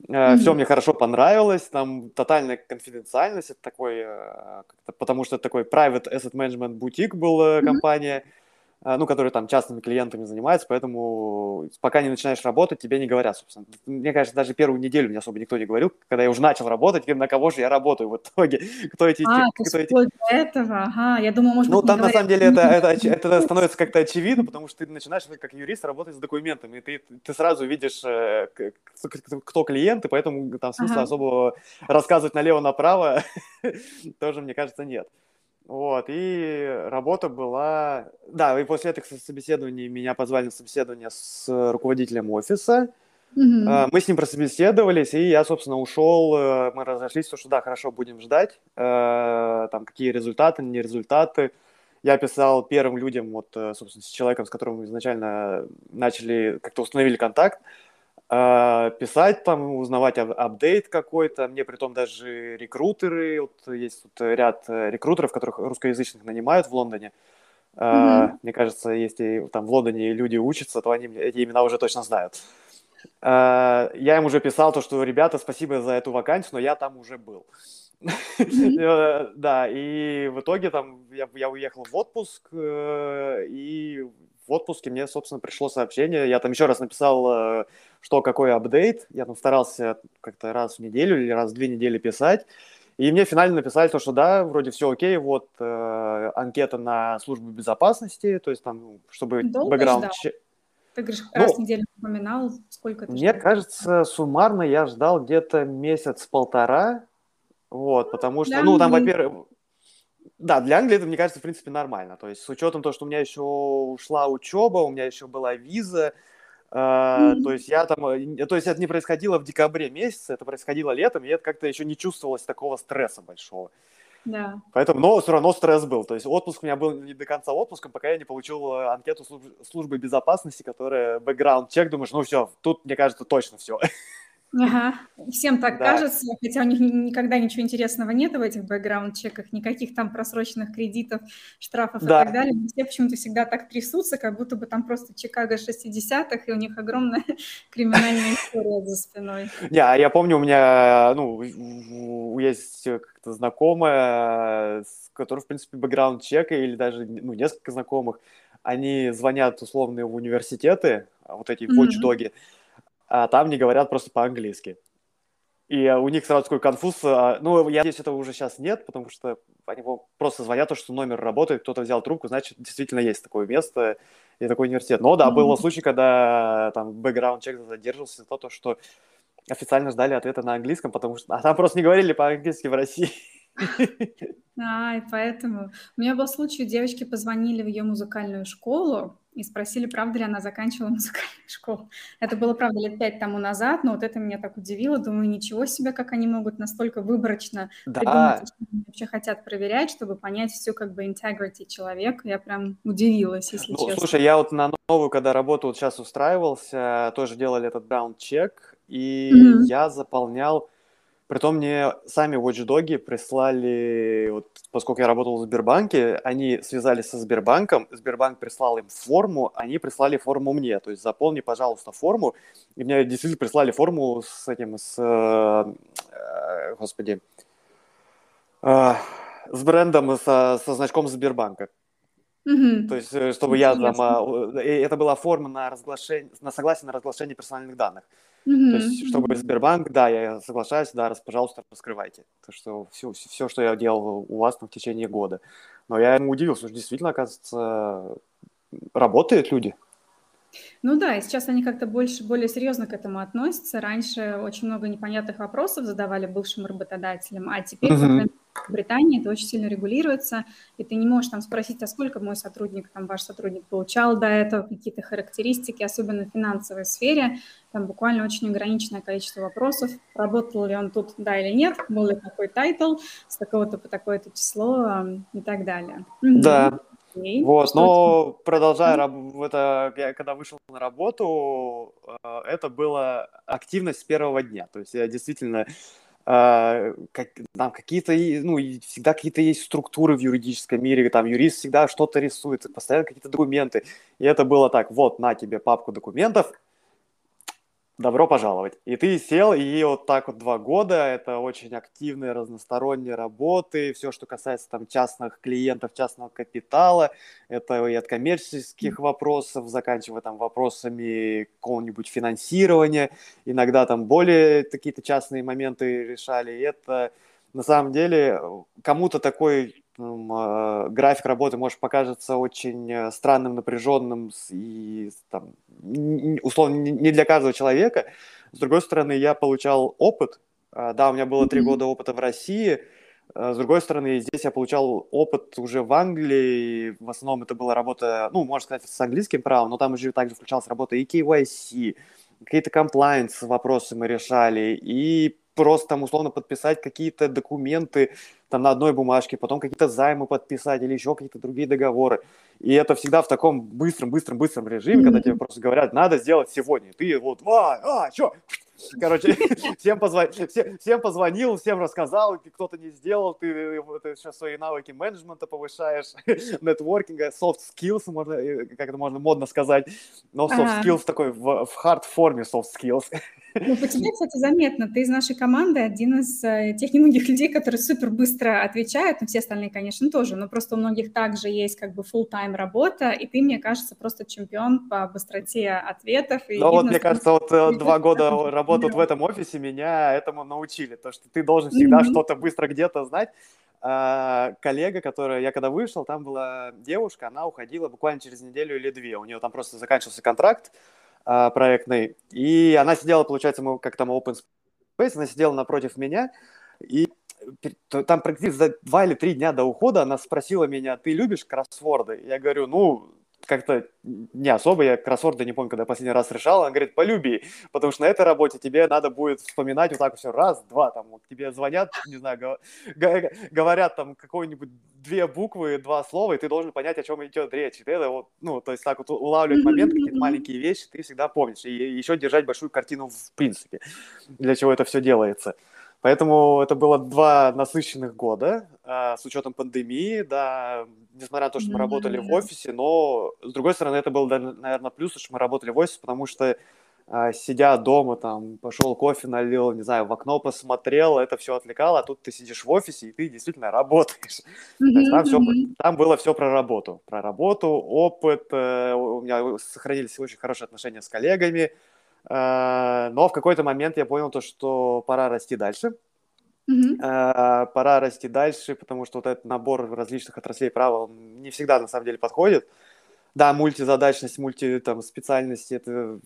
Mm-hmm. Все мне хорошо понравилось, там тотальная конфиденциальность, это такой, э, потому что это такой private asset management бутик был mm-hmm. компания, ну, которые там частными клиентами занимаются, поэтому пока не начинаешь работать, тебе не говорят, собственно. Мне кажется, даже первую неделю мне особо никто не говорил, когда я уже начал работать, на кого же я работаю в итоге, кто эти...
А, кто эти... этого, ага, я думаю, может
Ну,
быть,
там на самом деле это, это, это становится как-то очевидно, потому что ты начинаешь как юрист работать с документами, и ты, ты сразу видишь, э, кто клиент, и поэтому там смысла ага. особо рассказывать налево-направо тоже, мне кажется, нет. Вот, и работа была... Да, и после этих собеседований меня позвали на собеседование с руководителем офиса. Mm-hmm. Мы с ним прособеседовались, и я, собственно, ушел. Э, мы разошлись, то, что да, хорошо, будем ждать. Э, там какие результаты, не результаты. Я писал первым людям, вот, э, собственно, с человеком, с которым мы изначально начали, как-то установили контакт. Писать там, узнавать ап апдейт какой-то. Мне при том даже рекрутеры, вот есть тут ряд э, рекрутеров, которых русскоязычных нанимают в Лондоне. Mm-hmm. Мне кажется, если там в Лондоне люди учатся, то они эти имена уже точно знают. А, я им уже писал то, что, ребята, спасибо за эту вакансию, но я там уже был. Mm-hmm. да, и в итоге там я, я уехал в отпуск, э, и в отпуске мне, собственно, пришло сообщение. Я там еще раз написал что какой апдейт. Я там старался как-то раз в неделю или раз в две недели писать. И мне финально написали то, что да, вроде все окей, вот э, анкета на службу безопасности, то есть там, чтобы
Долго
бэкграунд...
Ждал? Ты говоришь, ну, раз в неделю упоминал, сколько ты
Мне ждал? кажется, суммарно я ждал где-то месяц-полтора, вот, потому что, для ну, там, во-первых, да, для Англии это, мне кажется, в принципе, нормально. То есть с учетом того, что у меня еще ушла учеба, у меня еще была виза, Mm-hmm. То есть я там, э, то есть это не происходило в декабре месяце, это происходило летом, и это как-то еще не чувствовалось такого стресса большого.
Да.
Поэтому, но все равно стресс был. То есть отпуск у меня был не до конца отпуском, пока я не получил э, анкету службы, службы безопасности, которая бэкграунд чек. Думаешь, ну все, тут, мне кажется, точно все.
Ага, всем так да. кажется, хотя у них никогда ничего интересного нет в этих бэкграунд-чеках, никаких там просроченных кредитов, штрафов да. и так далее. Все почему-то всегда так трясутся, как будто бы там просто Чикаго 60-х, и у них огромная криминальная история за спиной.
Не, а я помню, у меня, ну, есть как-то знакомая, которая, в принципе, бэкграунд-чека, или даже, ну, несколько знакомых, они звонят условно в университеты, вот эти watchdoги, mm-hmm а там не говорят просто по-английски. И у них сразу такой конфуз. А, ну, я надеюсь, этого уже сейчас нет, потому что они просто звонят, то, что номер работает, кто-то взял трубку, значит, действительно есть такое место и такой университет. Но да, mm-hmm. был случай, когда там бэкграунд чек задерживался за то, что официально ждали ответа на английском, потому что а там просто не говорили по-английски в России.
А, и поэтому. У меня был случай, девочки позвонили в ее музыкальную школу и спросили, правда ли она заканчивала музыкальную школу. Это было, правда, лет пять тому назад, но вот это меня так удивило. Думаю, ничего себе, как они могут настолько выборочно
Да,
придумать, что они вообще хотят проверять, чтобы понять всю как бы integrity человека. Я прям удивилась, если
ну,
честно.
слушай, я вот на новую, когда работу вот сейчас устраивался, тоже делали этот браун-чек, и
Мгм.
я заполнял Притом мне сами Watchdog прислали, вот, поскольку я работал в Сбербанке, они связались со Сбербанком, Сбербанк прислал им форму, они прислали форму мне, то есть заполни, пожалуйста, форму, и мне действительно прислали форму с этим, с, э, э, господи, э, с брендом, со, со значком Сбербанка.
Мгм.
То есть, э, чтобы я там, а, э, это была форма на разглашение, на согласие на разглашение персональных данных. То
Мгм.
есть, чтобы. Сбербанк, да, я соглашаюсь, да, раз, пожалуйста, раскрывайте. То, что все, все, что я делал у вас там, в течение года. Но я ему удивился, что действительно, оказывается, работают люди.
Ну да, и сейчас они как-то больше, более серьезно к этому относятся. Раньше очень много непонятных вопросов задавали бывшим работодателям, а теперь, мере, в Британии это очень сильно регулируется, и ты не можешь там спросить, а сколько мой сотрудник, там ваш сотрудник получал до этого, какие-то характеристики, особенно в финансовой сфере, там буквально очень ограниченное количество вопросов, работал ли он тут, да или нет, был ли какой title, с такого-то по такое-то число и так далее.
Да,
Окей.
вот, но продолжая, раб- это, я когда вышел на работу, э, это была активность с первого дня. То есть я действительно а, как, там какие-то, ну, всегда какие-то есть структуры в юридическом мире, там юрист всегда что-то рисует, постоянно какие-то документы. И это было так, вот, на тебе папку документов, добро пожаловать. И ты сел, и вот так вот два года, это очень активные, разносторонние работы, все, что касается там частных клиентов, частного капитала, это и от коммерческих вопросов, заканчивая там вопросами какого-нибудь финансирования, иногда там более какие-то частные моменты решали, и это на самом деле кому-то такой э, график работы может покажется очень э, странным, напряженным и там, условно не для каждого человека. С другой стороны, я получал опыт. А, Да, у меня было три года опыта в России. А, С другой стороны, здесь я получал опыт уже в Англии. В основном это была работа, ну, можно сказать, с английским правом, но там уже также включалась работа и KYC, какие-то комплайнс вопросы мы решали, и просто там условно подписать какие-то документы там на одной бумажке, потом какие-то займы подписать или еще какие-то другие договоры. И это всегда в таком быстром, быстром, быстром режиме, когда тебе просто говорят, надо сделать сегодня. И ты вот, а, а, что? Короче, всем, позва- все- всем позвонил, всем рассказал, и кто-то не сделал, ты, вот, ты сейчас свои навыки менеджмента повышаешь, нетворкинга, soft skills, можно, э, как это можно модно сказать, но soft
Ага.
skills такой в, в hard форме soft skills.
Ну, по тебе, кстати, заметно. Ты из нашей команды один из э, тех немногих людей, которые супер быстро отвечают. Ну, все остальные, конечно, тоже. Но просто у многих также есть как бы full-time работа, и ты, мне кажется, просто чемпион по быстроте ответов. И
Ну вот, мне кажется, вот э, два года работы в этом офисе меня этому научили, то, что ты должен всегда что-то быстро где-то знать. А, коллега, которая, я когда вышел, там была девушка, она уходила буквально через неделю или две. У нее там просто заканчивался контракт а, проектный, и она сидела, получается, мы как там open space, она сидела напротив меня, и там практически за два или три дня до ухода она спросила меня, ты любишь кроссворды? Я говорю, ну, как-то не особо, я кроссворды не помню, когда последний раз решал, она говорит, полюби, потому что на этой работе тебе надо будет вспоминать вот так все, раз, два, там, вот тебе звонят, не знаю, го- го- говорят там какой-нибудь две буквы, два слова, и ты должен понять, о чем идет речь. И ты это вот, ну, то есть так вот улавливать момент, какие-то маленькие вещи ты всегда помнишь, и еще держать большую картину в принципе, для чего это все делается. Поэтому это было два насыщенных года а, с учетом пандемии, да, несмотря на то, что мы работали в офисе, но с другой стороны это был, наверное, плюс, что мы работали в офисе, потому что а, сидя дома, там, пошел кофе налил, не знаю, в окно посмотрел, это все отвлекало, а тут ты сидишь в офисе, и ты действительно работаешь.
Мгм,
там, все, там было все про работу, про работу, опыт, э, у меня сохранились очень хорошие отношения с коллегами, но в какой-то момент я понял то, что пора расти дальше. Э, пора расти дальше, потому что вот этот набор различных отраслей права он не всегда на самом деле подходит. Да, мультизадачность, мульти там специальности, это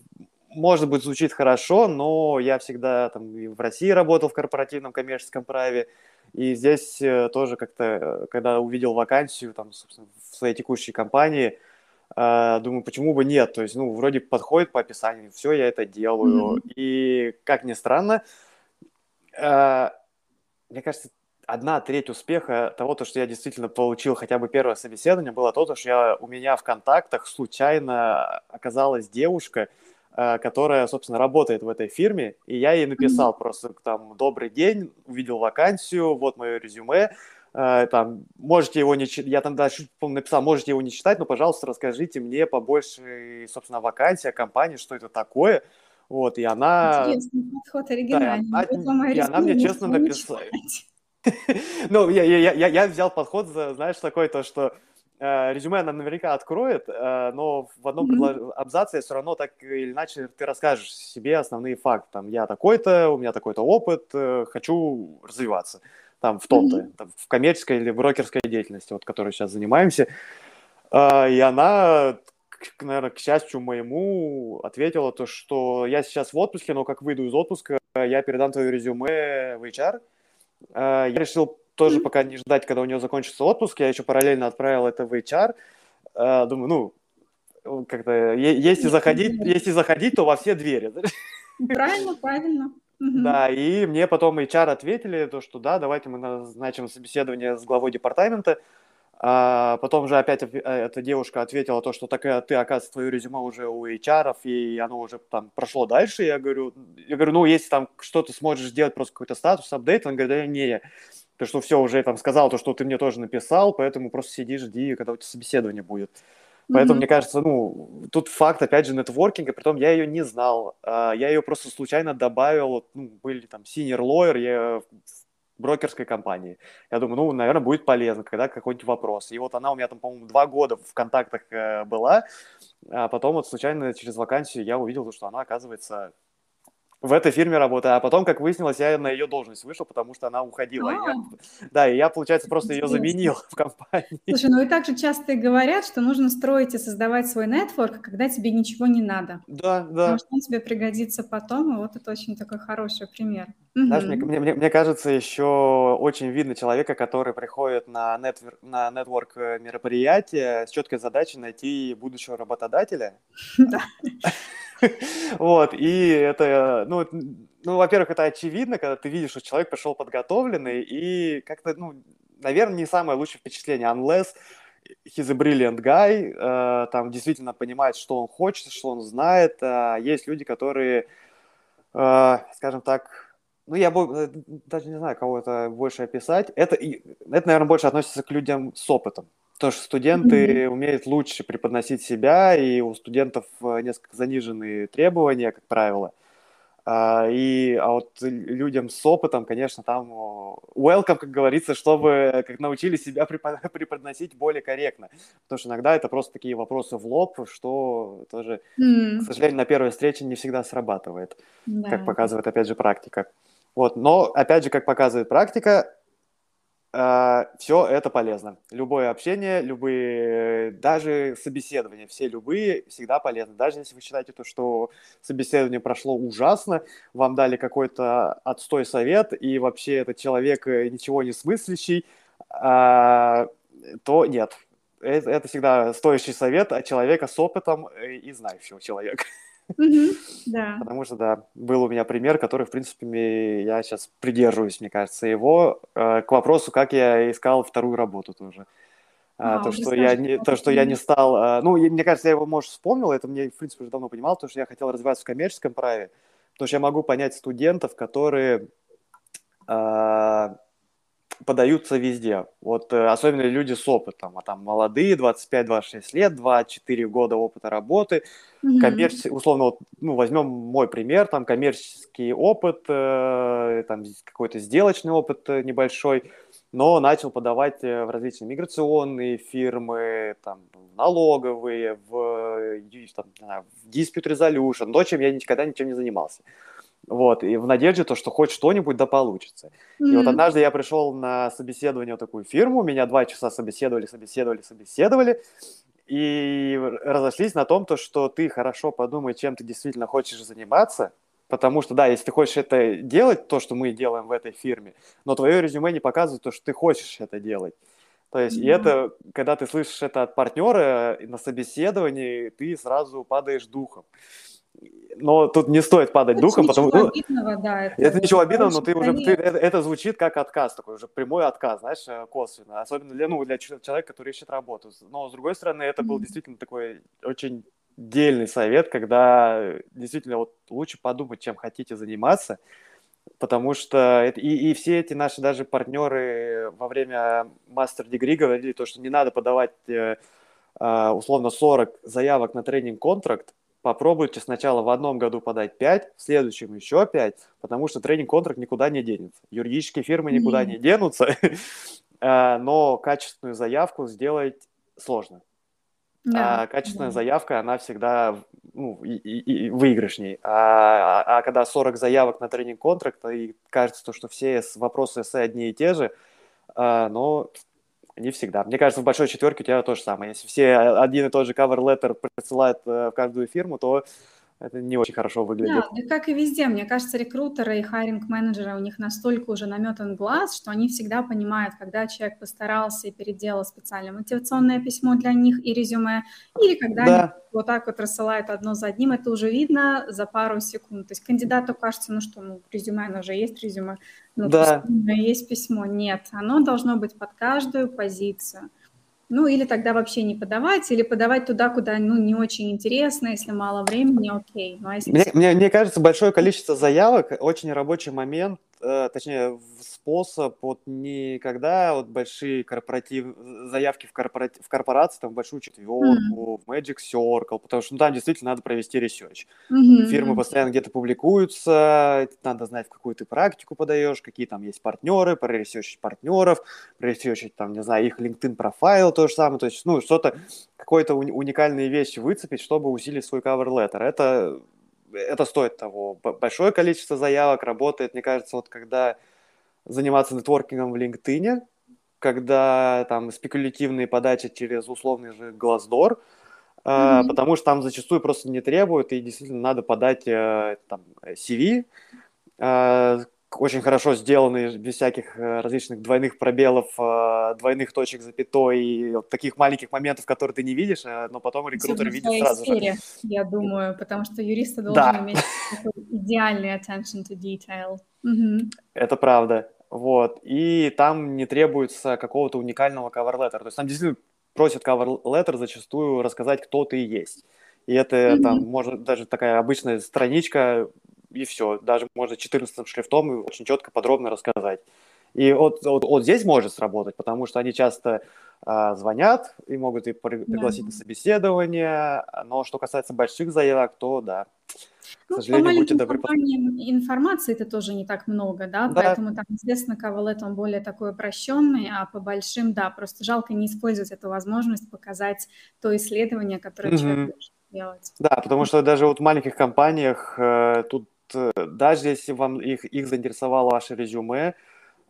может быть звучит хорошо, но я всегда там и в России работал в корпоративном коммерческом праве, И здесь э, тоже как-то, э, когда увидел вакансию там, собственно, в своей текущей компании, э, думаю, почему бы нет? То есть, ну, вроде подходит по описанию, все, я это делаю. Mm-hmm. И, как ни странно, мне кажется, одна треть успеха того, то, что я действительно получил хотя бы первое собеседование, было то, что я, у меня в контактах случайно оказалась девушка, э, которая, собственно, работает в этой фирме, и я ей написал mm-hmm. просто там «Добрый день, увидел вакансию, вот мое резюме, там, можете его не читать, я там дальше написал, можете его не читать, но, пожалуйста, расскажите мне побольше, собственно, вакансии, о компании, что это такое». Вот, и она...
Интересный подход оригинальный. Да,
и она, и она мне честно написала... Ну, я, я, я, я взял подход, знаешь, такой, то, что э, резюме она наверняка откроет, э, но в одном mm-hmm. абзаце все равно так или иначе ты расскажешь себе основные факты. Там, я такой-то, у меня такой-то опыт, э, хочу развиваться там в том-то, mm-hmm. там, в коммерческой или брокерской деятельности, вот, которой сейчас занимаемся. Э, и она, к, наверное, к счастью моему, ответила то, что я сейчас в отпуске, но как выйду из отпуска, я передам твое резюме в HR, Э, я решил тоже пока не ждать, когда у нее закончится отпуск. Я еще параллельно отправил это в HR. Э, думаю, ну, как-то, если заходить, если заходить, то во все двери.
Правильно, правильно.
Да, и мне потом HR ответили, то, что да, давайте мы назначим собеседование с главой департамента. А потом же опять э, эта девушка ответила то, что такая ты, оказывается, твое резюме уже у HR, и оно уже там прошло дальше. Я говорю, я говорю, ну, если там что-то сможешь сделать, просто какой-то статус, апдейт, он говорит, да не, ты что все уже там сказал, то, что ты мне тоже написал, поэтому просто сиди, жди, когда у тебя собеседование будет. Поэтому, mm-hmm. мне кажется, ну, тут факт, опять же, нетворкинга, притом я ее не знал, а, я ее просто случайно добавил, ну, были там senior lawyer, я брокерской компании. Я думаю, ну, наверное, будет полезно, когда какой-нибудь вопрос. И вот она у меня там, по-моему, два года в контактах э, была, а потом вот случайно через вакансию я увидел, что она, оказывается, в этой фирме работает. А потом, как выяснилось, я на ее должность вышел, потому что она уходила. И я, а. да, и я, получается, просто ее заменил в компании.
Слушай, ну и также часто говорят, что нужно строить и создавать свой нетворк, когда тебе ничего не надо.
Да, да.
Потому что он тебе пригодится потом, и вот это очень такой хороший пример.
Знаешь, угу. мне, мне, мне кажется, еще очень видно человека, который приходит на, нетвер, на нетворк мероприятие с четкой задачей найти будущего работодателя. Да. Вот, и это, ну, ну, во-первых, это очевидно, когда ты видишь, что человек пришел подготовленный, и как-то, ну, наверное, не самое лучшее впечатление, unless he's a brilliant guy, э, там действительно понимает, что он хочет, что он знает. Э, есть люди, которые, э, скажем так, ну, я э, даже не знаю, кого это больше описать. Это, это, наверное, больше относится к людям с опытом. Потому что студенты mm-hmm. умеют лучше преподносить себя, и у студентов э, несколько заниженные требования, как правило. А, и, а вот людям с опытом, конечно, там welcome, как говорится, чтобы как научили себя преподносить более корректно. Потому что иногда это просто такие вопросы в лоб, что тоже, mm. к сожалению, на первой встрече не всегда срабатывает, да. как показывает, опять же, практика. Вот, но, опять же, как показывает практика, все это полезно. Любое общение, любые, даже собеседования, все любые, всегда полезны. Даже если вы считаете то, что собеседование прошло ужасно, вам дали какой-то отстой совет, и вообще этот человек э, ничего не смыслящий, uh, то нет. Это, это всегда стоящий совет от человека с опытом э, и знающего человека.
Да.
Потому что, да, был у меня пример, который, в принципе, я сейчас придерживаюсь, мне кажется, его э, к вопросу, как я искал вторую работу тоже. А, то, что я не, то, что я не стал... А, ну, мне кажется, я его, может, вспомнил, это мне, в принципе, уже давно понимал, то, что я хотел развиваться в коммерческом праве, потому что я могу понять студентов, которые а, подаются везде. Вот э, особенно люди с опытом, а там молодые, 25-26 лет, 2-4 года опыта работы, mm-hmm. коммерческий, условно, вот, ну, возьмем мой пример, там коммерческий опыт, э, там какой-то сделочный опыт э, небольшой, но начал подавать э, в различные миграционные фирмы, там, налоговые, в, там, в dispute resolution, то, чем я никогда ничем не занимался. Вот, и в надежде то, что хоть что-нибудь да получится. Mm-hmm. И вот однажды я пришел на собеседование в такую фирму, меня два часа собеседовали, собеседовали, собеседовали, и разошлись на том, то, что ты хорошо подумай, чем ты действительно хочешь заниматься, Потому что, да, если ты хочешь это делать, то, что мы делаем в этой фирме, но твое резюме не показывает то, что ты хочешь это делать. То есть, mm-hmm. и это, когда ты слышишь это от партнера на собеседовании, ты сразу падаешь духом. Но тут не стоит падать это духом, потому что... Ну, да, это, это ничего обидного, но ты уже... Ты, это, это звучит как отказ такой, уже прямой отказ, знаешь, э, косвенно. Особенно для, ну, для человека, который ищет работу. Но, с другой стороны, это mm-hmm. был действительно такой очень дельный совет, когда действительно вот лучше подумать, чем хотите заниматься, потому что это, и, и все эти наши даже партнеры во время мастер-дегри говорили то, что не надо подавать э, э, условно 40 заявок на тренинг-контракт, попробуйте сначала в одном году подать 5, в следующем еще 5, потому что тренинг-контракт никуда не денется. Юридические фирмы никуда mm-hmm. не денутся, э, но качественную заявку сделать сложно. Да, а качественная да. заявка, она всегда ну, и, и, и выигрышней. А, а, а когда 40 заявок на тренинг контракта, и кажется, то, что все вопросы эссе одни и те же, а, но не всегда. Мне кажется, в большой четверке у тебя то же самое. Если все один и тот же cover letter присылают э, в каждую фирму, то это не очень хорошо выглядит.
Да, как и везде. Мне кажется, рекрутеры и хайринг-менеджеры, у них настолько уже наметан глаз, что они всегда понимают, когда человек постарался и переделал специальное мотивационное письмо для них и резюме, или когда да. они вот так вот рассылают одно за одним, это уже видно за пару секунд. То есть кандидату кажется, ну что, ну резюме, оно же есть резюме, ну да. есть письмо. Нет, оно должно быть под каждую позицию. Ну, или тогда вообще не подавать, или подавать туда, куда, ну, не очень интересно, если мало времени, окей. Ну, а если...
мне, мне, мне кажется, большое количество заявок, очень рабочий момент, точнее, способ вот не когда вот большие корпоратив заявки в, корпорати... в корпорации, там, в большую четверку, mm-hmm. в Magic Circle, потому что ну, там действительно надо провести research. Mm-hmm. Фирмы постоянно где-то публикуются, надо знать, в какую ты практику подаешь, какие там есть партнеры, проресерчить партнеров, проресерчить там, не знаю, их LinkedIn profile, то же самое, то есть, ну, что-то, какой-то уникальные вещи выцепить, чтобы усилить свой cover letter. Это это стоит того. Большое количество заявок работает, мне кажется, вот когда заниматься нетворкингом в LinkedIn, когда там спекулятивные подачи через условный же Glassdoor, mm-hmm. э, потому что там зачастую просто не требуют, и действительно надо подать э, там CV, э, очень хорошо сделанный, без всяких э, различных двойных пробелов, э, двойных точек запятой и вот таких маленьких моментов, которые ты не видишь, э, но потом рекрутер видит сразу сфере, же.
Я думаю, потому что юристы должны да. иметь идеальный attention to detail.
Угу. Это правда. Вот. И там не требуется какого-то уникального cover letter. То есть там действительно просят cover letter зачастую рассказать, кто ты есть. И это mm-hmm. там может даже такая обычная страничка, и все. Даже можно 14 шрифтом очень четко, подробно рассказать. И вот, вот, вот здесь может сработать, потому что они часто а, звонят и могут и пригласить да. на собеседование. Но что касается больших заявок, то да,
ну, сожалению, по будьте добры. информации это тоже не так много, да, да. поэтому там, естественно, кавалет, он более такой упрощенный, а по большим, да, просто жалко не использовать эту возможность показать то исследование, которое mm-hmm. человек может делать.
Да, потому что даже вот в маленьких компаниях э, тут даже если вам их, их заинтересовало ваше резюме,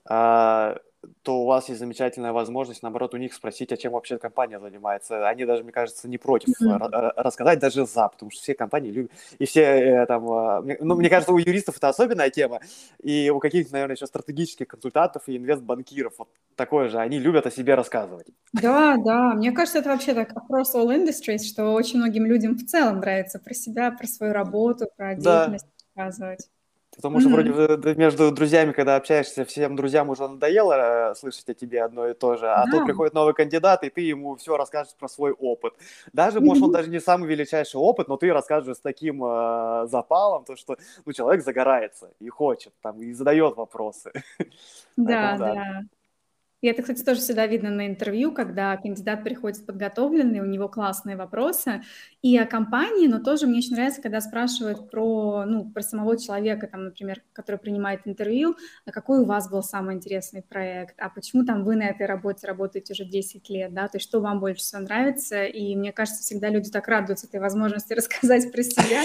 э, то у вас есть замечательная возможность, наоборот, у них спросить, а чем вообще компания занимается. Они даже, мне кажется, не против mm-hmm. рассказать, даже за, потому что все компании любят. И все э, там, а, ну, мне кажется, у юристов это особенная тема, и у каких-то, наверное, еще стратегических консультантов и инвестбанкиров вот такое же, они любят о себе рассказывать.
Да, да, мне кажется, это вообще так across all industries, что очень многим людям в целом нравится про себя, про свою работу, про деятельность да. Рассказывать.
Потому что mm-hmm. вроде между друзьями, когда общаешься, всем друзьям уже надоело э, слышать о тебе одно и то же, а да. тут приходит новый кандидат, и ты ему все расскажешь про свой опыт. Даже, mm-hmm. может, он даже не самый величайший опыт, но ты расскажешь с таким э, запалом, то, что ну, человек загорается и хочет, там, и задает вопросы.
Да, Поэтому, да. да. И это, кстати, тоже всегда видно на интервью, когда кандидат приходит подготовленный, у него классные вопросы. И о компании, но тоже мне очень нравится, когда спрашивают про, ну, про самого человека, там, например, который принимает интервью, а какой у вас был самый интересный проект, а почему там вы на этой работе работаете уже 10 лет, да, то есть что вам больше всего нравится, и мне кажется, всегда люди так радуются этой возможности рассказать про себя,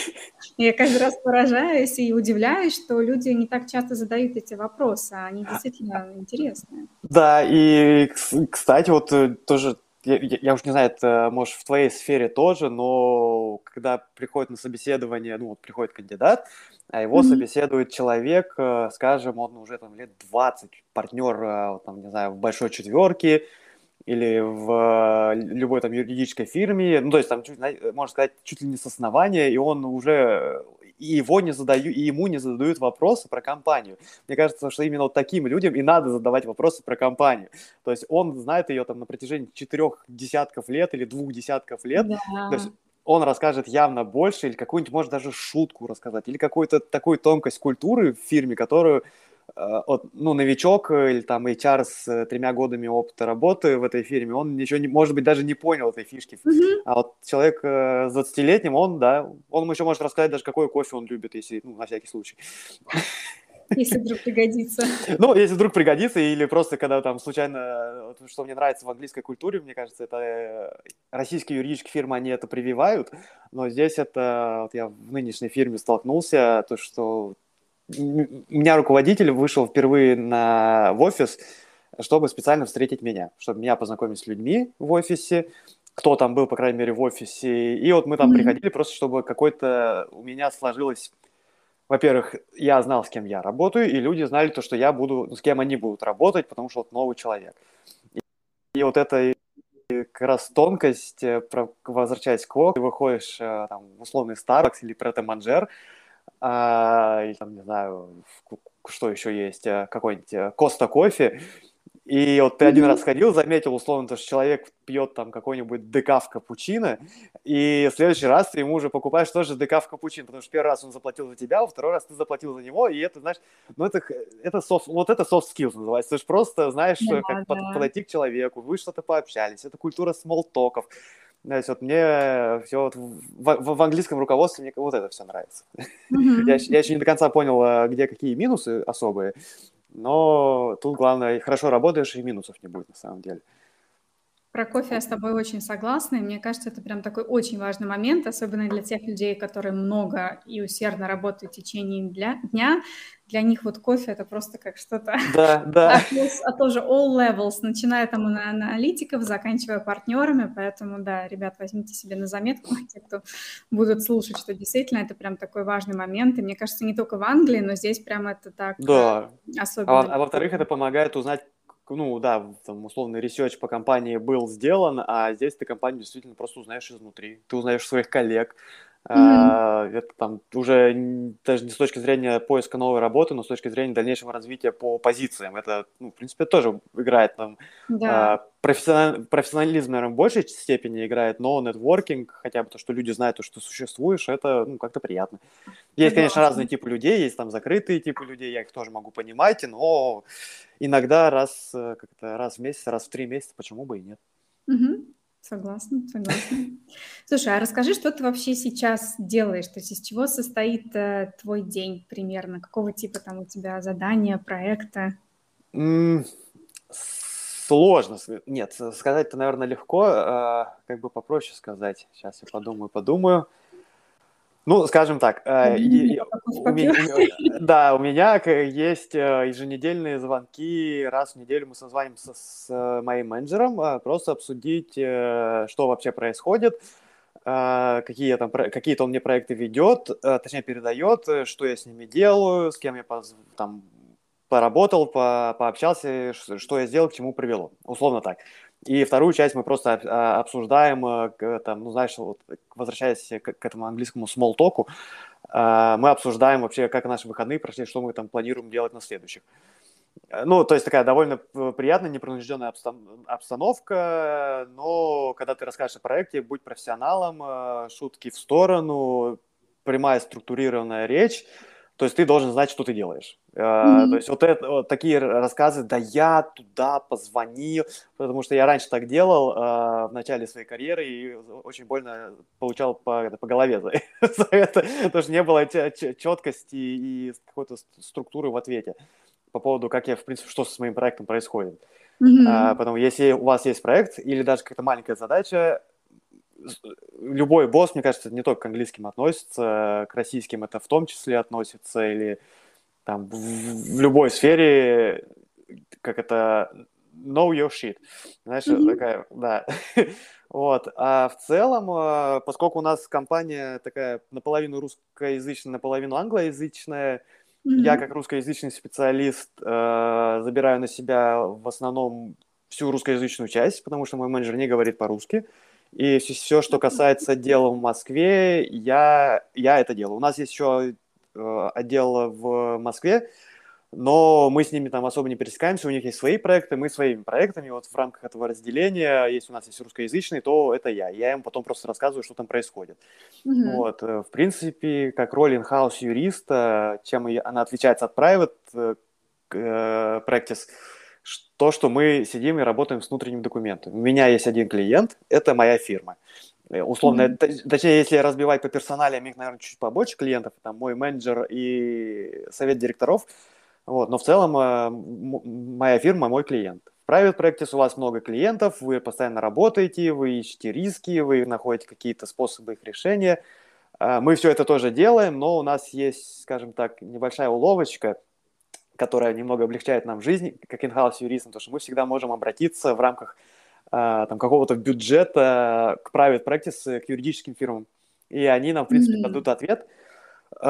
я каждый раз поражаюсь и удивляюсь, что люди не так часто задают эти вопросы, а они действительно интересные.
Да, и, кстати, вот э, тоже я, я уж не знаю, это, может, в твоей сфере тоже, но когда приходит на собеседование, ну, вот приходит кандидат, а его mm-hmm. собеседует человек, э, скажем, он уже там лет 20, партнер, э, там, не знаю, в большой четверке или в любой там юридической фирме, ну, то есть там, чуть, можно сказать, чуть ли не с основания, и он уже и его не задаю, и ему не задают вопросы про компанию. Мне кажется, что именно вот таким людям и надо задавать вопросы про компанию. То есть он знает ее там на протяжении четырех десятков лет или двух десятков лет. Да. То есть он расскажет явно больше или какую-нибудь, может, даже шутку рассказать, или какую-то такую тонкость культуры в фирме, которую от, ну, новичок э, или там HR с э, тремя годами опыта работы в этой фирме, он ничего, не, может быть, даже не понял этой фишки. Mm-hmm. А вот человек с 20-летним, он, да, он еще может рассказать даже, какой кофе он любит, если, ну, на всякий случай.
Если вдруг пригодится.
Ну, если вдруг пригодится, или просто когда там случайно, что мне нравится в английской культуре, мне кажется, это российские юридические фирмы, они это прививают, но здесь это, вот я в нынешней фирме столкнулся, то, что у меня руководитель вышел впервые на, в офис, чтобы специально встретить меня, чтобы меня познакомить с людьми в офисе, кто там был, по крайней мере, в офисе. И вот мы там mm-hmm. приходили просто, чтобы какой-то у меня сложилось... Во-первых, я знал, с кем я работаю, и люди знали то, что я буду, с кем они будут работать, потому что вот новый человек. И, и вот это как раз тонкость, э, возвращаясь к ВОК, ты выходишь э, там, в условный Starbucks или Претто-Манжер, а, или там, не знаю, что еще есть, э, какой-нибудь Коста кофе, и вот ты один раз ходил, заметил условно, то, что человек пьет там какой-нибудь декаф капучино, и в следующий раз ты ему уже покупаешь тоже декаф капучино, потому что первый раз он заплатил за тебя, во второй раз ты заплатил за него, и это, знаешь, ну это, это soft, вот это soft skills называется, ты же просто знаешь, да, как да. подойти к человеку, вы что-то пообщались, это культура смолтоков, есть вот мне все вот в, в, в английском руководстве мне вот это все нравится. Mm-hmm. я, я еще не до конца понял, а, где какие минусы особые, но тут главное, хорошо работаешь, и минусов не будет на самом деле.
Про кофе я с тобой очень согласна, и мне кажется, это прям такой очень важный момент, особенно для тех людей, которые много и усердно работают в течение дня. Для них вот кофе это просто как что-то...
Да, да.
А, плюс, а тоже all levels, начиная там на аналитиков, заканчивая партнерами, поэтому, да, ребят, возьмите себе на заметку, те, кто будут слушать, что действительно это прям такой важный момент, и мне кажется, не только в Англии, но здесь прям это так
да. особенно. А, а во-вторых, это помогает узнать ну да, там условный research по компании был сделан, а здесь ты компанию действительно просто узнаешь изнутри. Ты узнаешь своих коллег. Mm-hmm. Это там уже даже не с точки зрения поиска новой работы, но с точки зрения дальнейшего развития по позициям. Это, ну, в принципе, тоже играет там да. а, профессиональ... профессионализм, наверное, в большей степени играет, но нетворкинг, хотя бы то, что люди знают, то, что существуешь, это ну, как-то приятно. Есть, конечно, разные типы людей, есть там закрытые типы людей, я их тоже могу понимать, но иногда раз, э, как-то раз в месяц, раз в три месяца, почему бы и нет.
Угу. Согласна, согласна. Слушай, а расскажи, что ты вообще сейчас делаешь? То есть из чего состоит э, твой день примерно? Какого типа там у тебя задания, проекта?
Mm, сложно. Нет, сказать-то, наверное, легко. Э, как бы попроще сказать. Сейчас я подумаю, подумаю. Ну, скажем так, э, у меня, да, у меня есть э, еженедельные звонки, раз в неделю мы созванимся с моим менеджером, э, просто обсудить, что вообще происходит, какие там какие-то он мне проекты ведет, точнее передает, что я с ними делаю, с кем я там поработал, по, пообщался, что я сделал, к чему привело, условно так. И вторую часть мы просто а, обсуждаем, э, там, ну, знаешь, вот, возвращаясь к, к этому английскому small talk, а, мы обсуждаем вообще, как наши выходные прошли, что мы там планируем делать на следующих. Э, ну, то есть такая довольно приятная, непринужденная обстановка, но когда ты расскажешь о проекте, будь профессионалом, э, шутки в сторону, прямая структурированная речь, то есть ты должен знать, что ты делаешь. Mm-hmm. То есть вот, это, вот такие рассказы, да я туда позвонил, потому что я раньше так делал э, в начале своей карьеры и очень больно получал по, по голове за, за это, потому что не было четкости и какой-то структуры в ответе по поводу, как я, в принципе, что с моим проектом происходит. Mm-hmm. А, потом, если у вас есть проект или даже какая-то маленькая задача, любой босс, мне кажется, не только к английским относится, к российским это в том числе относится, или там в, в любой сфере, как это know your shit. Знаешь, mm-hmm. такая, да. вот. А в целом, э, поскольку у нас компания такая наполовину русскоязычная, наполовину англоязычная, mm-hmm. я как русскоязычный специалист э, забираю на себя в основном всю русскоязычную часть, потому что мой менеджер не говорит по-русски. И все, что касается дела в Москве, я, я это делаю. У нас есть еще э, отдел в Москве, но мы с ними там особо не пересекаемся, у них есть свои проекты, мы своими проектами, вот в рамках этого разделения, если у нас есть русскоязычный, то это я, я им потом просто рассказываю, что там происходит. Mm-hmm. Вот, э, в принципе, как роль in-house юриста, чем она отличается от private э, practice, то, что мы сидим и работаем с внутренним документом. У меня есть один клиент, это моя фирма. Э, условно, mm-hmm. точнее, если разбивать по персоналиям, их, наверное, чуть побольше клиентов, там мой менеджер и совет директоров, вот, но в целом э, моя фирма мой клиент. В Private Practice у вас много клиентов, вы постоянно работаете, вы ищете риски, вы находите какие-то способы их решения. Э, мы все это тоже делаем, но у нас есть, скажем так, небольшая уловочка – которая немного облегчает нам жизнь, как in-house юристам, потому что мы всегда можем обратиться в рамках э, там, какого-то бюджета к private practice, к юридическим фирмам. И они нам, в принципе, mm-hmm. дадут ответ, э,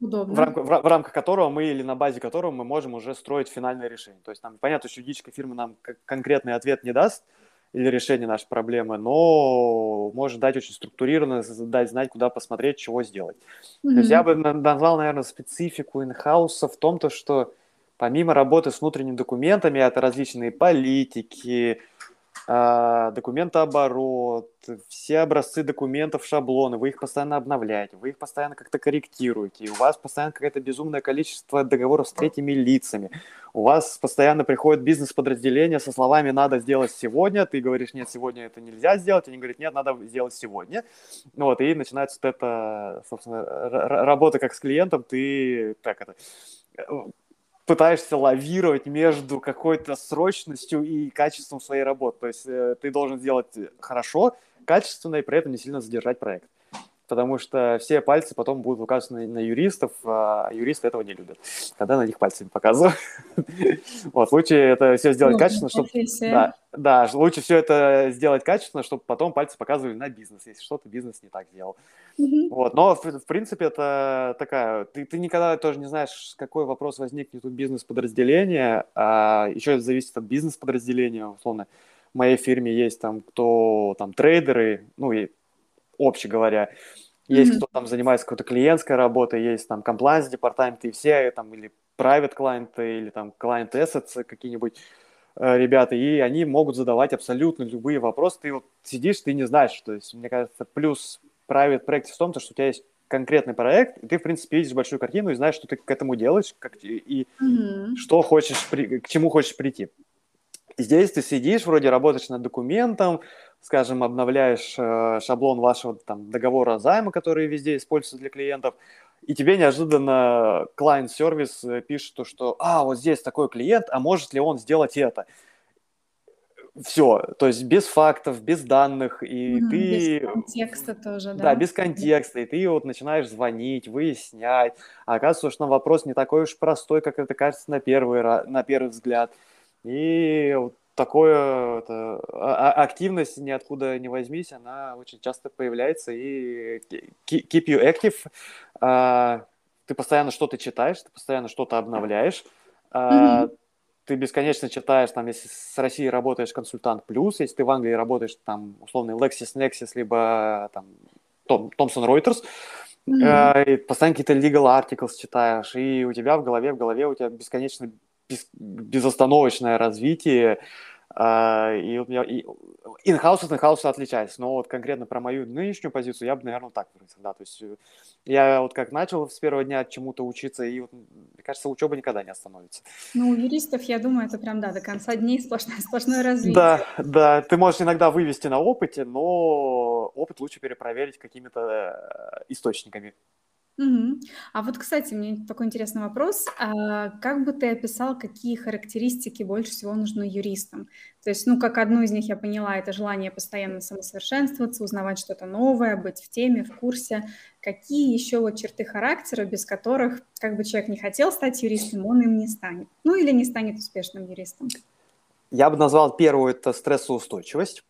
в, рам- в, в рамках которого мы или на базе которого мы можем уже строить финальное решение. То есть, там, понятно, что юридическая фирма нам конкретный ответ не даст, или решение нашей проблемы, но может дать очень структурированно, дать знать, куда посмотреть, чего сделать. Mm-hmm. То есть я бы назвал, наверное, специфику инхауса в том, то, что помимо работы с внутренними документами, это различные политики, документооборот, все образцы документов, шаблоны, вы их постоянно обновляете, вы их постоянно как-то корректируете, у вас постоянно какое-то безумное количество договоров с третьими лицами, у вас постоянно приходит бизнес-подразделение со словами «надо сделать сегодня», ты говоришь «нет, сегодня это нельзя сделать», они говорят «нет, надо сделать сегодня», вот, и начинается вот эта, собственно, работа как с клиентом, ты, так это, пытаешься лавировать между какой-то срочностью и качеством своей работы. То есть э, ты должен сделать хорошо, качественно и при этом не сильно задержать проект потому что все пальцы потом будут указаны на, юристов, а юристы этого не любят, когда на них пальцами показывают. Вот, лучше это все сделать качественно, чтобы... Да, лучше все это сделать качественно, чтобы потом пальцы показывали на бизнес, если что-то бизнес не так сделал. Вот, но в, принципе это такая... Ты, ты никогда тоже не знаешь, какой вопрос возникнет у бизнес-подразделения, а еще это зависит от бизнес-подразделения, условно. В моей фирме есть там кто там трейдеры, ну и обще говоря. Есть mm-hmm. кто там занимается какой-то клиентской работой, есть там compliance департаменты и все там или private клиенты или там client assets какие-нибудь э, ребята, и они могут задавать абсолютно любые вопросы. Ты вот сидишь, ты не знаешь, то есть, мне кажется, плюс private practice в том, что у тебя есть конкретный проект, и ты, в принципе, видишь большую картину и знаешь, что ты к этому делаешь, как, и mm-hmm. что хочешь, при, к чему хочешь прийти. Здесь ты сидишь, вроде работаешь над документом, скажем, обновляешь э, шаблон вашего там, договора займа, который везде используется для клиентов, и тебе неожиданно клиент-сервис э, пишет, то, что «А, вот здесь такой клиент, а может ли он сделать это?» Все, то есть без фактов, без данных, и mm, ты...
Без контекста тоже, да?
Да, без контекста, и ты вот начинаешь звонить, выяснять, а оказывается, что вопрос не такой уж простой, как это кажется на первый, на первый взгляд. И вот такое это, а, а, активность ниоткуда не возьмись, она очень часто появляется и keep you active. А, ты постоянно что-то читаешь, ты постоянно что-то обновляешь. Mm-hmm. Ты бесконечно читаешь, там, если с Россией работаешь консультант плюс, если ты в Англии работаешь, там, условный LexisNexis, либо там Thomson Reuters, mm-hmm. и постоянно какие-то legal articles читаешь, и у тебя в голове, в голове у тебя бесконечно безостановочное развитие, Uh, и у меня и in-house от in-house отличается, но вот конкретно про мою нынешнюю позицию я бы, наверное, так выразил, да, то есть э, я вот как начал с первого дня чему-то учиться, и вот, мне кажется, учеба никогда не остановится.
Ну, у юристов, я думаю, это прям, да, до конца дней сплошное, сплошное развитие.
Да, да, ты можешь иногда вывести на опыте, но опыт лучше перепроверить какими-то э, источниками.
Мгм. А вот, кстати, мне такой интересный вопрос. А как бы ты описал, какие характеристики больше всего нужны юристам? То есть, ну, как одну из них я поняла, это желание постоянно самосовершенствоваться, узнавать что-то новое, быть в теме, в курсе. Какие еще вот черты характера, без которых, как бы человек не хотел стать юристом, он им не станет? Ну, или не станет успешным юристом?
Я бы назвал первую это стрессоустойчивость.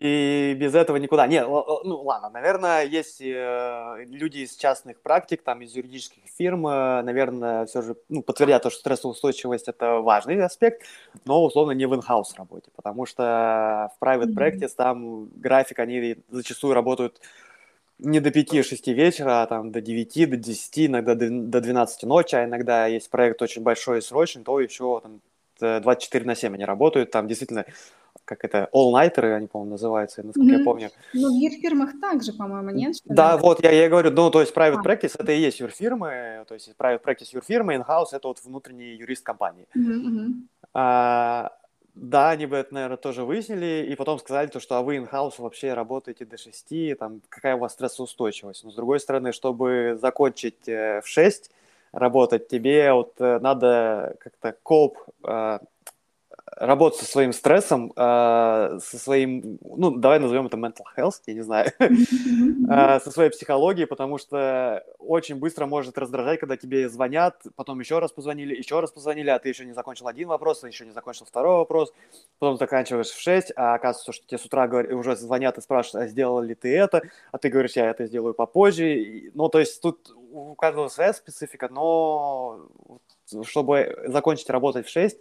И без этого никуда. Не, ну ладно, наверное, есть э, люди из частных практик, там из юридических фирм, э, наверное, все же ну, подтвердят то, что стрессоустойчивость это важный аспект, но условно не в in-house работе, потому что в private practice там график, они зачастую работают не до 5-6 вечера, а там до 9, до 10, иногда до 12 ночи, а иногда есть проект очень большой и срочный, то еще там 24 на 7 они работают, там действительно как это, all-nighterы, они, по-моему, называются, насколько mm-hmm. я помню.
Ну, в юрфирмах также, по-моему, нет?
Да, ли? вот, я, я говорю, ну, то есть private а. practice это и есть юрфирмы, то есть private practice юрфирмы, in-house это вот внутренний юрист компании. Mm-hmm. А, да, они бы это, наверное, тоже выяснили, и потом сказали, то, что а вы in-house вообще работаете до 6, там, какая у вас стрессоустойчивость. Но, с другой стороны, чтобы закончить э, в 6 работать, тебе вот э, надо как-то коп э, работать со своим стрессом, э, со своим, ну, давай назовем это mental health, я не знаю, э, со своей психологией, потому что очень быстро может раздражать, когда тебе звонят, потом еще раз позвонили, еще раз позвонили, а ты еще не закончил один вопрос, а еще не закончил второй вопрос, потом заканчиваешь в 6, а оказывается, что тебе с утра говорят, уже звонят и спрашивают, а сделал ли ты это, а ты говоришь, я это сделаю попозже, ну, то есть тут у каждого своя специфика, но чтобы закончить работать в 6,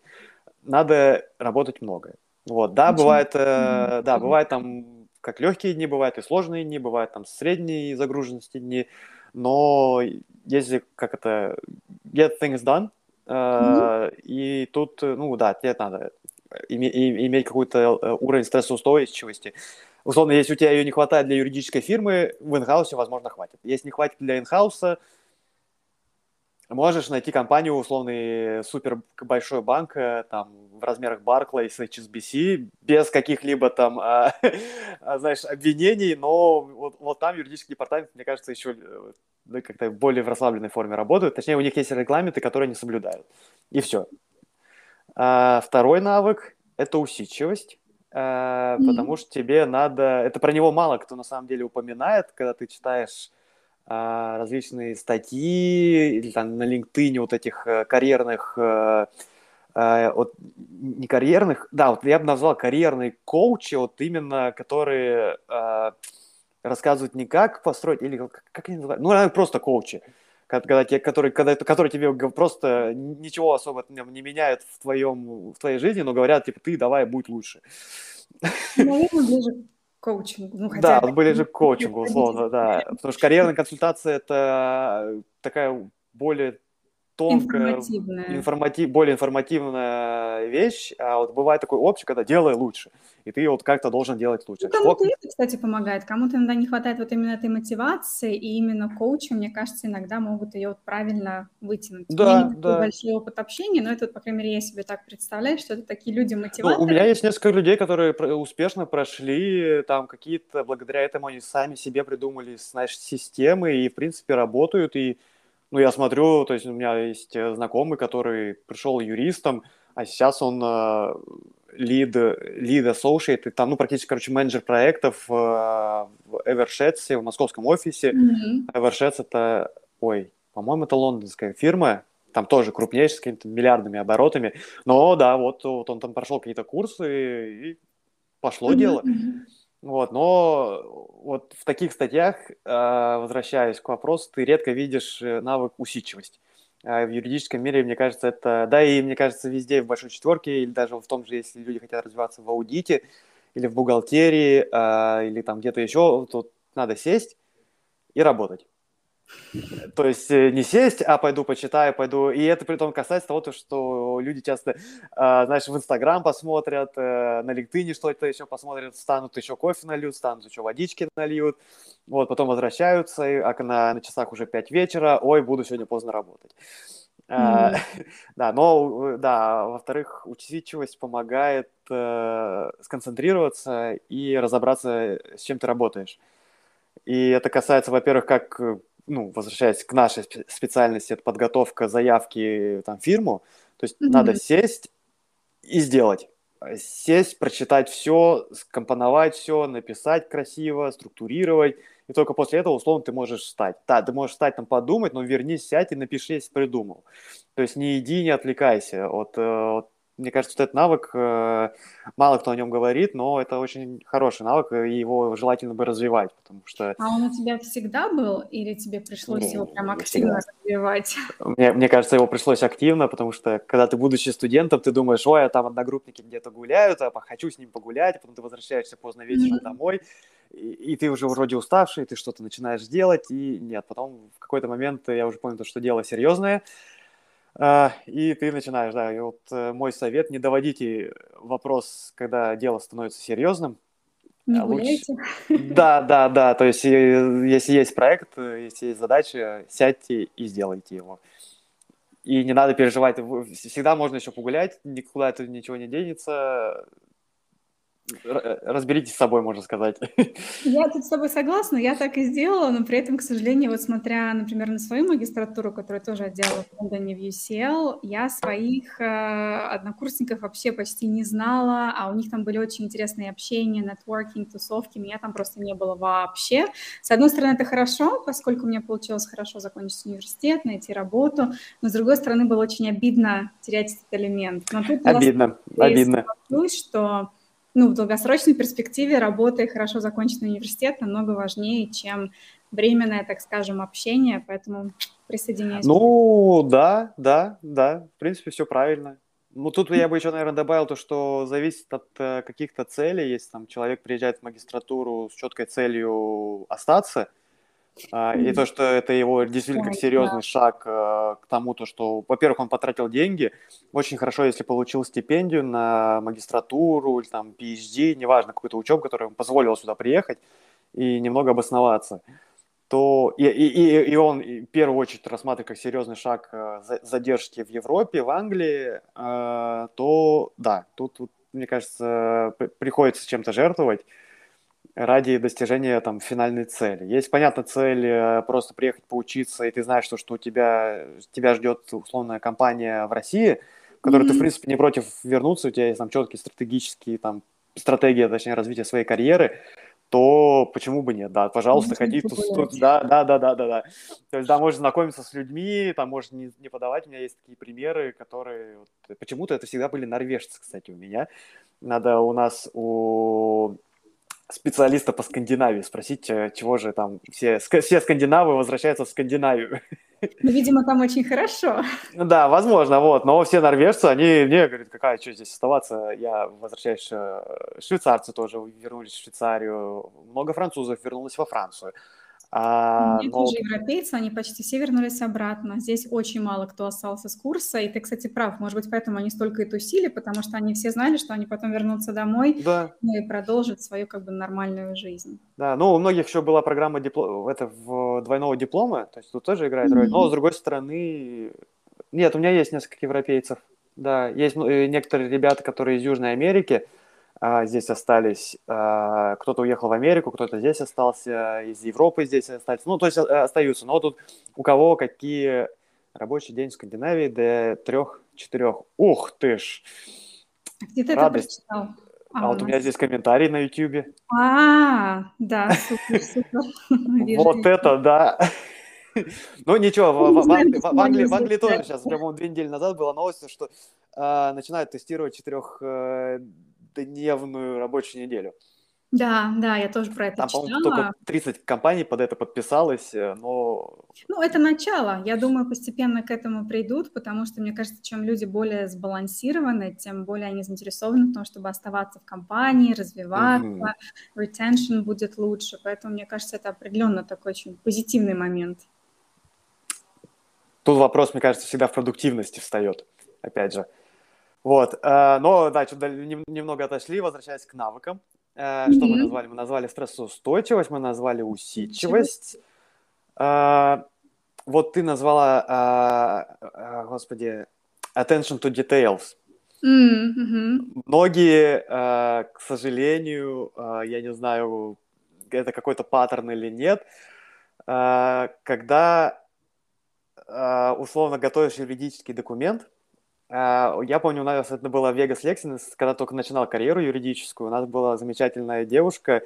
надо работать много. Вот, да, Очень... бывает, э, да, бывает там как легкие дни, бывают и сложные дни, бывают там средние загруженности дни, но если как это get things done, э, mm-hmm. и тут, ну да, тебе надо име, иметь какой-то э, уровень стрессоустойчивости. Условно, если у тебя ее не хватает для юридической фирмы, в инхаусе, возможно, хватит. Если не хватит для инхауса, можешь найти компанию, условный супер большой банк, э, там, в размерах Barclays, HSBC, без каких-либо там, а, а, знаешь, обвинений, но вот, вот там юридический департамент, мне кажется, еще да, как-то более в расслабленной форме работают. Точнее, у них есть регламенты, которые они соблюдают. И все. А, второй навык – это усидчивость. А, mm-hmm. Потому что тебе надо... Это про него мало кто на самом деле упоминает, когда ты читаешь различные статьи или там на LinkedIn вот этих э, карьерных э, э, вот не карьерных, да, вот я бы назвал карьерные коучи, вот именно которые рассказывают не как построить, или как, как они называют, ну, просто коучи, когда, тебе, которые, когда, которые тебе просто ничего особо не меняют в, твоем, в твоей жизни, но говорят, типа, ты давай, будь лучше.
Наверное, ближе коучингу. Ну,
хотя да, были же к коучингу, условно, да. Потому что карьерная консультация – это такая более тонкая. Информатив, более информативная вещь, а вот бывает такой опция, когда делай лучше, и ты вот как-то должен делать лучше. Ну,
кому-то это, кстати, помогает, кому-то иногда не хватает вот именно этой мотивации, и именно коучи, мне кажется, иногда могут ее вот правильно вытянуть. Да, у меня не да. большой опыт общения, но это, по крайней мере, я себе так представляю, что это такие люди мотиваторы.
Ну, у меня есть несколько людей, которые успешно прошли, там какие-то, благодаря этому они сами себе придумали, знаешь, системы, и, в принципе, работают, и ну, я смотрю, то есть у меня есть э, знакомый, который пришел юристом, а сейчас он лид, лид associate, там, ну, практически, короче, менеджер проектов э, в Eversheds, в московском офисе. Mm-hmm. Это, ой, по-моему, это лондонская фирма, там тоже крупнейшая, с какими-то миллиардными оборотами. Но да, вот, вот он там прошел какие-то курсы, и пошло mm-hmm. дело. Вот, но вот в таких статьях, а, возвращаясь к вопросу, ты редко видишь э, навык усидчивости. А в юридическом мире, мне кажется, это, да, и мне кажется, везде в большой четверке, или даже в том же, если люди хотят развиваться в аудите, или в бухгалтерии, а, или там где-то еще, то надо сесть и работать. То есть э, не сесть, а пойду почитаю, пойду. И это при том касается того, что люди часто, а, знаешь, в Инстаграм посмотрят, э, на LinkedIn что-то еще посмотрят, станут еще кофе нальют, станут еще водички нальют. Вот, потом возвращаются, а на, на часах уже 5 вечера, ой, буду сегодня поздно работать. Mm-hmm. да, но, да, во-вторых, усидчивость помогает э, сконцентрироваться и разобраться, с чем ты работаешь. И это касается, во-первых, как ну, возвращаясь к нашей специальности, это подготовка заявки там, фирму, то есть mm-hmm. надо сесть и сделать. Сесть, прочитать все, скомпоновать все, написать красиво, структурировать, и только после этого, условно, ты можешь встать. Да, ты можешь встать, там, подумать, но вернись, сядь и напиши, если придумал. То есть не иди, не отвлекайся от, э, от мне кажется, что этот навык, э, мало кто о нем говорит, но это очень хороший навык, и его желательно бы развивать, потому что...
А он у тебя всегда был, или тебе пришлось не, его прям активно развивать?
Мне, мне кажется, его пришлось активно, потому что, когда ты, будучи студентом, ты думаешь, ой, а там одногруппники где-то гуляют, а хочу с ним погулять, а потом ты возвращаешься поздно вечером mm-hmm. домой, и, и ты уже вроде уставший, ты что-то начинаешь делать, и нет, потом в какой-то момент я уже понял, что дело серьезное, и ты начинаешь, да, и вот э, мой совет, не доводите вопрос, когда дело становится серьезным.
Не а гуляйте.
Да, да, да, то есть если есть проект, если есть задача, сядьте и сделайте его. И не надо переживать, всегда можно еще погулять, никуда это ничего не денется, разберитесь с собой, можно сказать.
Я тут с тобой согласна, я так и сделала, но при этом, к сожалению, вот смотря, например, на свою магистратуру, которую тоже отделала в Лондоне в UCL, я своих э, однокурсников вообще почти не знала, а у них там были очень интересные общения, нетворкинг, тусовки, меня там просто не было вообще. С одной стороны, это хорошо, поскольку у меня получилось хорошо закончить университет, найти работу, но с другой стороны, было очень обидно терять этот элемент. Но
тут обидно, обидно.
что ну, в долгосрочной перспективе работа и хорошо законченный университет намного важнее, чем временное, так скажем, общение, поэтому присоединяюсь.
Ну, да, да, да, в принципе, все правильно. Ну, тут я бы еще, наверное, добавил то, что зависит от э, каких-то целей. Если там человек приезжает в магистратуру с четкой целью остаться, и то, что это его действительно как серьезный шаг э, к тому, то, что, во-первых, он потратил деньги. Очень хорошо, если получил стипендию на магистратуру или там PhD, неважно, какую-то учебу, которая ему позволила сюда приехать и немного обосноваться то и, и, и он в первую очередь рассматривает как серьезный шаг э, задержки в Европе, в Англии, э, то да, тут, тут мне кажется, приходится чем-то жертвовать ради достижения там финальной цели. Есть, понятно, цель э, просто приехать поучиться, и ты знаешь, что, что у тебя, тебя ждет условная компания в России, в которой mm-hmm. ты, в принципе, не против вернуться, у тебя есть там четкие стратегические там стратегия, точнее, развития своей карьеры, то почему бы нет, да, пожалуйста, ходи тут, тут, да, да, да, да, да, да. То есть, да, можешь знакомиться с людьми, там, можешь не, не подавать, у меня есть такие примеры, которые, вот, почему-то это всегда были норвежцы, кстати, у меня. Надо у нас у специалиста по Скандинавии спросить, э, чего же там все, все скандинавы возвращаются в Скандинавию.
Ну, видимо, там очень хорошо.
Да, возможно, вот. Но все норвежцы, они мне говорят, какая, что здесь оставаться? Я возвращаюсь, э, швейцарцы тоже вернулись в Швейцарию, много французов вернулось во Францию.
А, Нет, но... тоже европейцы, они почти все вернулись обратно. Здесь очень мало кто остался с курса. И ты, кстати, прав. Может быть, поэтому они столько и тусили, потому что они все знали, что они потом вернутся домой
да.
ну, и продолжат свою как бы нормальную жизнь.
Да, ну у многих еще была программа дипло... это, в двойного диплома, то есть тут тоже играет роль. Mm-hmm. Но с другой стороны, нет, у меня есть несколько европейцев. Да, есть э, некоторые ребята, которые из Южной Америки, а, здесь остались, а, кто-то уехал в Америку, кто-то здесь остался, из Европы здесь остались, ну, то есть а, остаются. Но тут у кого какие рабочий день в Скандинавии до трех-четырех. Ух ты ж!
Где ты Радость. это прочитал?
А, а вот у меня здесь комментарий на YouTube.
А, да, супер, супер.
Вот это да. Ну ничего, в, Англии, в Англии, в Англии тоже сейчас, по-моему, две недели назад была новость, что э, начинают тестировать четырех э, дневную рабочую неделю.
Да, да, я тоже про это
Там, читала. только 30 компаний под это подписалось, э, но...
Ну, это начало. Я думаю, постепенно к этому придут, потому что, мне кажется, чем люди более сбалансированы, тем более они заинтересованы в том, чтобы оставаться в компании, развиваться, mm-hmm. retention будет лучше. Поэтому, мне кажется, это определенно такой очень позитивный момент.
Тут вопрос, мне кажется, всегда в продуктивности встает, опять же. Вот, э, но, да, чуть немного отошли, возвращаясь к навыкам. Mm-hmm. Что мы назвали? Мы назвали стрессоустойчивость, мы назвали усидчивость. Э, вот ты назвала, господи, attention to details.
Mm-hmm.
Многие, к сожалению, я не знаю, это какой-то паттерн или нет, когда условно готовишь юридический документ, я помню, у нас это было Vegas Lexington, когда только начинал карьеру юридическую. У нас была замечательная девушка,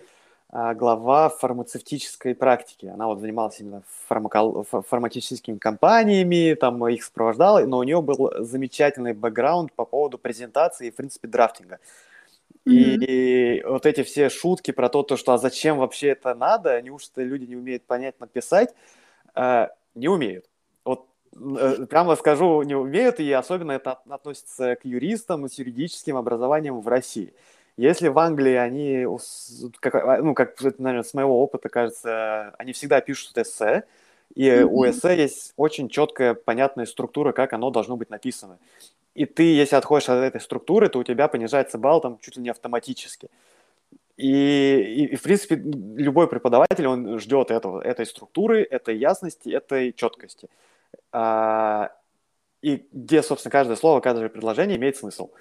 а, глава фармацевтической практики. Она вот занималась именно фармакол... фармацевтическими компаниями, там их сопровождала, но у нее был замечательный бэкграунд по поводу презентации и, в принципе, драфтинга. Mm-hmm. И вот эти все шутки про то, то, что а зачем вообще это надо, неужто люди не умеют понятно писать, э, не умеют. Э, прямо скажу, не умеют, и особенно это относится к юристам с юридическим образованием в России. Если в Англии они, как, а, ну, как, наверное, с моего опыта кажется, они всегда пишут эссе, и mm-hmm. у эссе есть очень четкая, понятная структура, как оно должно быть написано. И ты, если отходишь от этой структуры, то у тебя понижается балл там чуть ли не автоматически. И, и, и в принципе, любой преподаватель, он ждет этого, этой структуры, этой ясности, этой четкости. А, и где, собственно, каждое слово, каждое предложение имеет смысл.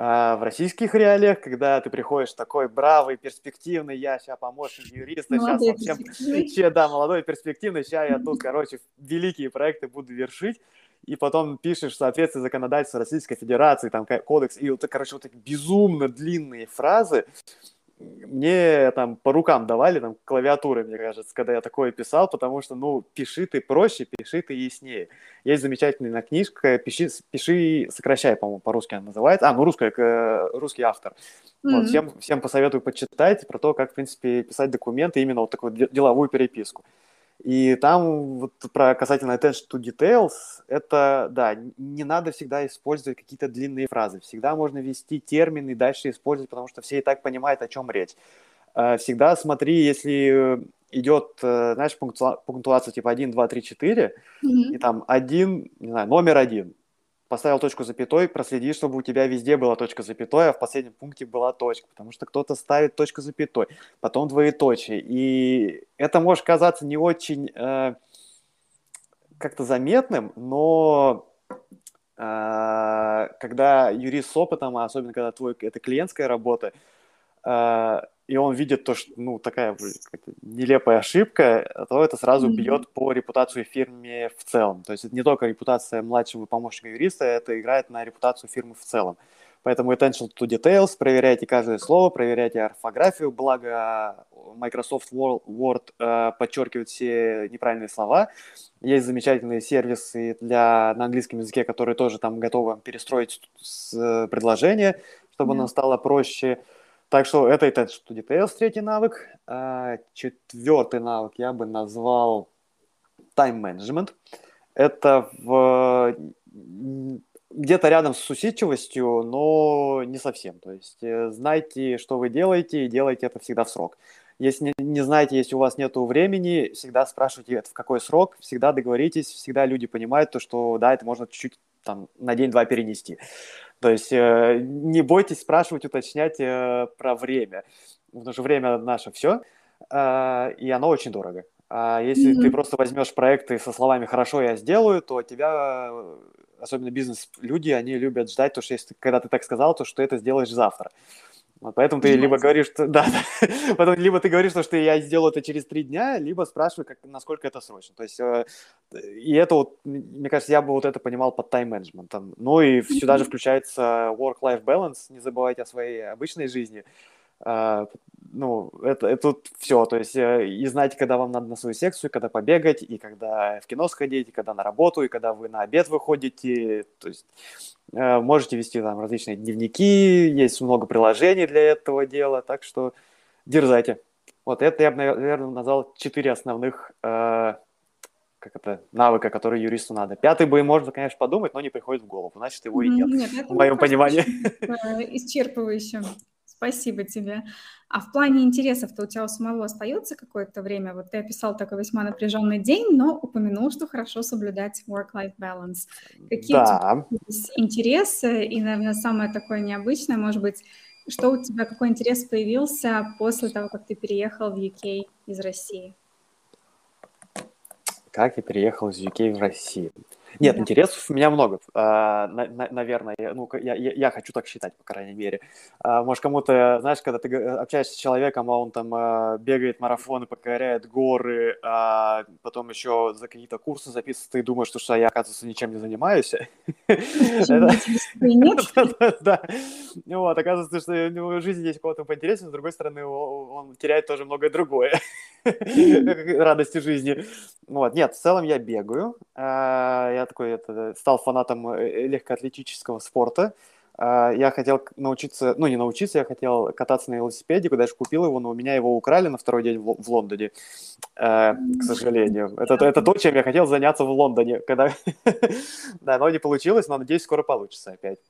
А в российских реалиях, когда ты приходишь такой бравый, перспективный, я сейчас помощник юриста, сейчас вам всем, че, да, молодой, перспективный, сейчас я тут, короче, великие проекты буду вершить, и потом пишешь в соответствии законодательства Российской Федерации, там, кодекс, и вот, короче, вот такие безумно длинные фразы, мне там по рукам давали, там, клавиатуры, мне кажется, когда я такое писал, потому что, ну, пиши ты проще, пиши ты яснее. Есть замечательная книжка «Пиши, пиши сокращай», по-моему, по-русски она называется. А, ну, русская, э, русский автор. Mm-hmm. Вот, всем, всем посоветую почитать про то, как, в принципе, писать документы, именно вот такую деловую переписку. И там вот про касательно attention to details, это, да, не надо всегда использовать какие-то длинные фразы. Всегда можно ввести термины и дальше использовать, потому что все и так понимают, о чем речь. Э, всегда смотри, если идет, э, знаешь, пунктуация типа 1, 2, 3, 4, mm-hmm. и там один, не знаю, номер один, поставил точку запятой, проследи, чтобы у тебя везде была точка запятой, а в последнем пункте была точка, потому что кто-то ставит точку запятой, потом двоеточие, и это может казаться не очень э, как-то заметным, но э, когда юрист с опытом, а особенно когда твой это клиентская работа, и он видит то, что, ну, такая нелепая ошибка, то это сразу mm-hmm. бьет по репутации фирме в целом. То есть это не только репутация младшего помощника юриста, это играет на репутацию фирмы в целом. Поэтому attention to details, проверяйте каждое слово, проверяйте орфографию, благо Microsoft Word э, подчеркивает все неправильные слова. Есть замечательные сервисы для, на английском языке, которые тоже там готовы перестроить с, э, предложение, чтобы yeah. оно стало проще. Так что это это что details, третий навык. А, четвертый навык я бы назвал time management. Это в где-то рядом с усидчивостью, но не совсем. То есть э, знайте, что вы делаете, и делайте это всегда в срок. Если не, не знаете, если у вас нет времени, всегда спрашивайте, это в какой срок, всегда договоритесь, всегда люди понимают то, что да, это можно чуть-чуть там на день-два перенести. То есть э, не бойтесь спрашивать, уточнять э, про время, потому что время наше все, э, и оно очень дорого. А если mm-hmm. ты просто возьмешь проекты со словами «хорошо, я сделаю», то тебя, особенно бизнес-люди, они любят ждать, то, что если когда ты так сказал, то что это сделаешь завтра. Вот поэтому ты либо говоришь, что да, да. потом либо ты говоришь, что я сделаю это через три дня, либо спрашивай, как, насколько это срочно. То есть, э, и это вот, мне кажется, я бы вот это понимал под тайм-менеджментом. Ну и сюда же включается work-life balance, не забывайте о своей обычной жизни. Uh, ну, это, это тут все, то есть э, и знаете, когда вам надо на свою секцию, когда побегать, и когда в кино сходить, и когда на работу, и когда вы на обед выходите, то есть Э, можете вести там различные дневники, есть много приложений для этого дела, так что дерзайте. Вот это я бы, наверное, назвал четыре основных э, как это, навыка, которые юристу надо. Пятый бы можно, конечно, подумать, но не приходит в голову, значит, его и нет, нет в моем понимании.
Исчерпывающе. Спасибо тебе. А в плане интересов-то у тебя у самого остается какое-то время? Вот ты описал такой весьма напряженный день, но упомянул, что хорошо соблюдать work-life balance. Какие да. у тебя интересы? И, наверное, самое такое необычное, может быть, что у тебя, какой интерес появился после того, как ты переехал в UK из России?
Как я переехал из UK в Россию? Нет, да. интересов у меня много, а, на, на, наверное. Ну, я, я, я хочу так считать, по крайней мере. А, может, кому-то, знаешь, когда ты общаешься с человеком, а он там а, бегает марафоны, покоряет горы, а потом еще за какие-то курсы записывается, ты думаешь, что, что я, оказывается, ничем не занимаюсь. Да. Вот, оказывается, что в жизни есть кого-то поинтереснее, с другой стороны, он теряет тоже многое другое. Радости жизни. Вот, нет, в целом я бегаю. Я такой это, стал фанатом э, легкоатлетического спорта. А, я хотел научиться, ну не научиться, я хотел кататься на велосипеде, даже купил его, но у меня его украли на второй день в, в Лондоне, э, к сожалению. Это, это то, чем я хотел заняться в Лондоне, когда... да, но не получилось, но надеюсь, скоро получится опять.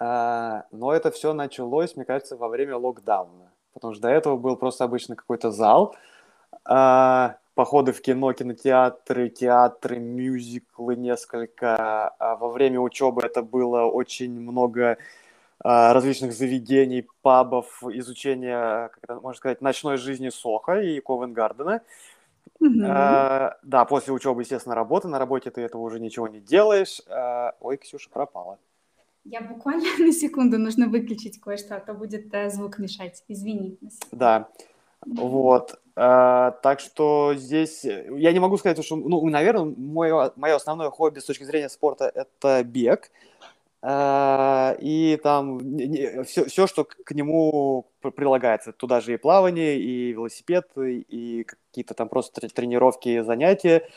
А, но это все началось, мне кажется, во время локдауна, потому что до этого был просто обычно какой-то зал, походы в кино, кинотеатры, театры, мюзиклы несколько. А во время учебы это было очень много а, различных заведений, пабов, изучения, как это можно сказать, ночной жизни Соха и Ковенгардена. Mm-hmm. А, да, после учебы, естественно, работа. На работе ты этого уже ничего не делаешь. А, ой, Ксюша пропала.
Я буквально на секунду нужно выключить кое-что, а то будет э, звук мешать. Извини.
Да. Вот. А, так что здесь я не могу сказать, что, ну, наверное, мое, мое основное хобби с точки зрения спорта – это бег. А, и там все, все, что к нему прилагается. Туда же и плавание, и велосипед, и какие-то там просто тренировки, занятия.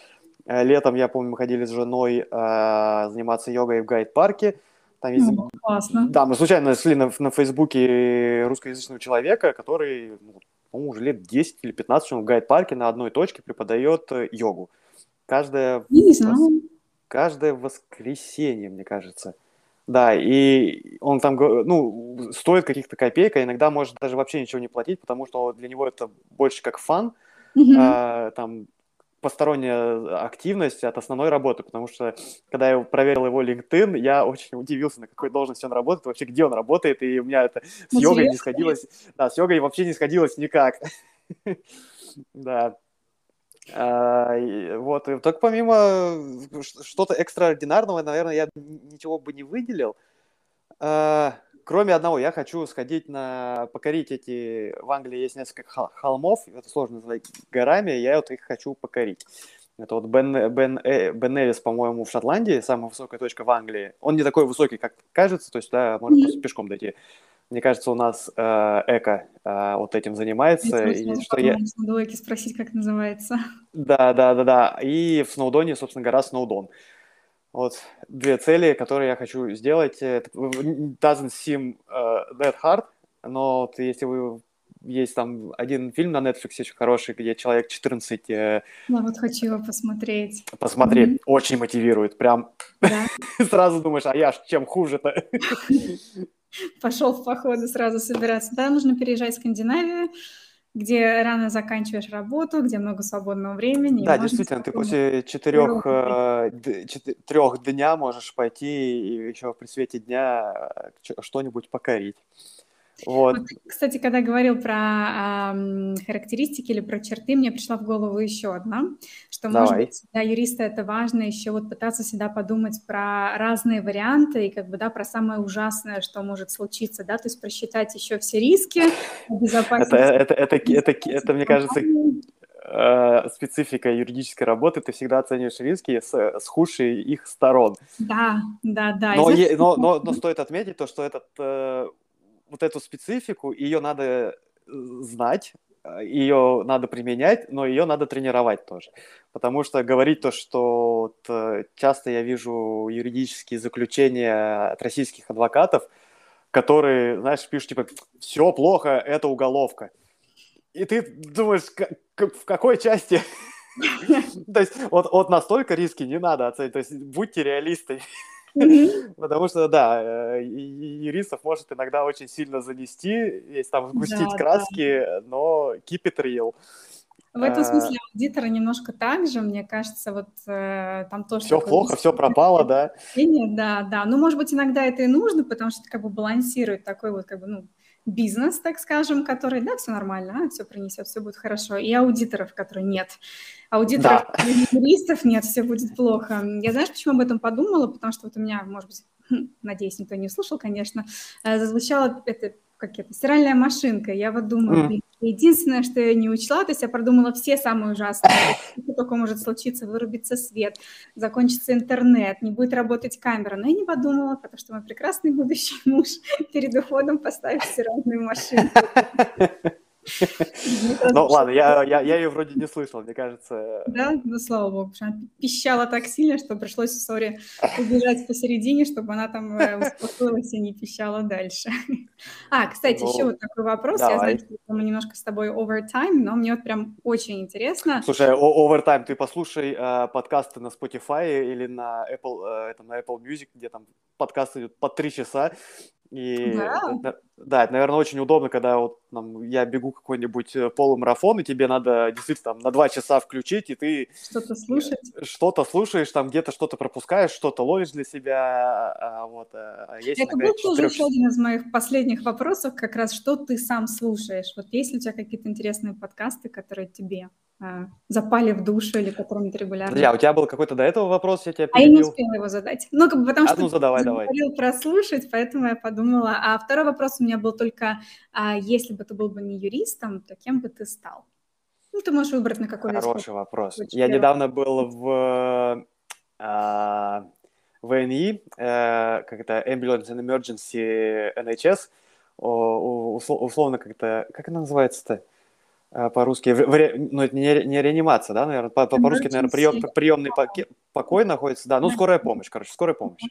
А, летом, я помню, мы ходили с женой а, заниматься йогой в гайд-парке.
Там есть... Ну, классно.
Да, мы случайно нашли на, на Фейсбуке русскоязычного человека, который ну, по-моему, уже лет 10 или 15 он в гайд-парке на одной точке преподает э, йогу. Каждое,
не знаю.
каждое воскресенье, мне кажется. Да, и он там, ну, стоит каких-то копеек, а иногда может даже вообще ничего не платить, потому что для него это больше как фан. Mm-hmm. А, там посторонняя активность от основной работы, потому что когда я проверил его LinkedIn, я очень удивился, на какой должности он работает, вообще где он работает, и у меня это с Интересно. йогой не сходилось, да, с йогой вообще не сходилось никак. Да. А, вот, так помимо что-то экстраординарного, наверное, я ничего бы не выделил. Кроме одного, я хочу сходить на покорить эти... В Англии есть несколько холмов, это сложно назвать горами, я вот их хочу покорить. Это вот Бен, Бен, э, Бен Невис, по-моему, в Шотландии, самая высокая точка в Англии. Он не такой высокий, как кажется, то есть да, можно mm-hmm. просто пешком дойти. Мне кажется, у нас э, Эко э, вот этим занимается. Я
и, что я... В спросить, как называется.
Да, да, да, да. И в Сноудоне, собственно, гора Сноудон. Вот две цели, которые я хочу сделать. Это doesn't seem uh, that hard, но вот если вы есть там один фильм на Netflix очень хороший, где человек 14... Э,
ну вот хочу его посмотреть.
Посмотреть. Mm-hmm. Очень мотивирует. Прям да. сразу думаешь, а я ж чем хуже-то?
Пошел в походы сразу собираться. Да, нужно переезжать в Скандинавию где рано заканчиваешь работу, где много свободного времени.
Да, действительно, ты после четырех, э, трех дня можешь пойти и еще при свете дня э, что-нибудь покорить. Вот.
Кстати, когда говорил про э, характеристики или про черты, мне пришла в голову еще одна, что, Давай. может быть, для юриста это важно еще вот пытаться всегда подумать про разные варианты и как бы, да, про самое ужасное, что может случиться, да, то есть просчитать еще все риски,
обезопасить... Это, это, это, это, это, мне кажется, э, специфика юридической работы, ты всегда оцениваешь риски с, с худшей их сторон.
Да, да, да.
Но, е, но, но, но стоит отметить то, что этот э, вот эту специфику, ее надо э, знать, э, ее надо применять, но ее надо тренировать тоже. Потому что говорить то, что вот, э, часто я вижу юридические заключения от российских адвокатов, которые, знаешь, пишут типа «все плохо, это уголовка». И ты думаешь, в какой части? То есть вот, настолько риски не надо оценить. То есть будьте реалисты. Потому что, да, э, юристов может иногда очень сильно занести, есть там сгустить краски, но keep it real.
В этом смысле аудитора немножко так же, мне кажется, вот э, там тоже...
Все плохо, все пропало, да?
Да, да. Ну, может быть, иногда это и нужно, потому что это как бы балансирует такой вот как бы, ну, бизнес, так скажем, который, да, все нормально, а, все принесет, все будет хорошо, и аудиторов, которые нет. Аудиторов, да. юристов нет, все будет плохо. Я знаешь, почему об этом подумала? Потому что вот у меня, может быть, надеюсь, никто не слушал, конечно, э, зазвучало это как это, стиральная машинка. Я вот думаю, блин, единственное, что я не учла, то есть я продумала все самые ужасные. Что только может случиться, вырубится свет, закончится интернет, не будет работать камера. Но я не подумала, потому что мой прекрасный будущий муж перед уходом поставит стиральную машинку.
Ну ладно, я, я, я ее вроде не слышал, мне кажется.
Да, ну слава богу, она пищала так сильно, что пришлось в ссоре убежать посередине, чтобы она там э, успокоилась и не пищала дальше. А, кстати, ну, еще вот такой вопрос. Давай. Я знаю, что мы немножко с тобой overtime, но мне вот прям очень интересно.
Слушай, overtime, ты послушай э, подкасты на Spotify или на Apple, э, это, на Apple Music, где там подкаст идет по три часа, и да. Да, это, наверное, очень удобно, когда вот там, я бегу какой-нибудь э, полумарафон, и тебе надо действительно там, на два часа включить, и ты
что-то слушать.
Что-то слушаешь, там где-то что-то пропускаешь, что-то ловишь для себя. А, вот,
а, а есть это был тоже еще один из моих последних вопросов, как раз что ты сам слушаешь. Вот есть ли у тебя какие-то интересные подкасты, которые тебе а, запали в душу или которым ты регулярно...
Друзья, у тебя был какой-то до этого вопрос, я тебя
перебил. А я не успела его задать. Ну, как бы потому
а,
что
ну, задавай,
ты говорил прослушать, поэтому я подумала. А второй вопрос у меня был только, а если бы ты был бы не юристом, то кем бы ты стал? Ну, ты можешь выбрать на какой
Хороший вопрос. Я недавно был в, а, в НИ, а, как это, Ambulance and Emergency NHS, условно как-то, как она называется-то? А, по-русски, ну, это не, не реанимация, да, наверное, по- по-русски, наверное, прием, приемный покой находится, да, ну, скорая помощь, короче, скорая помощь.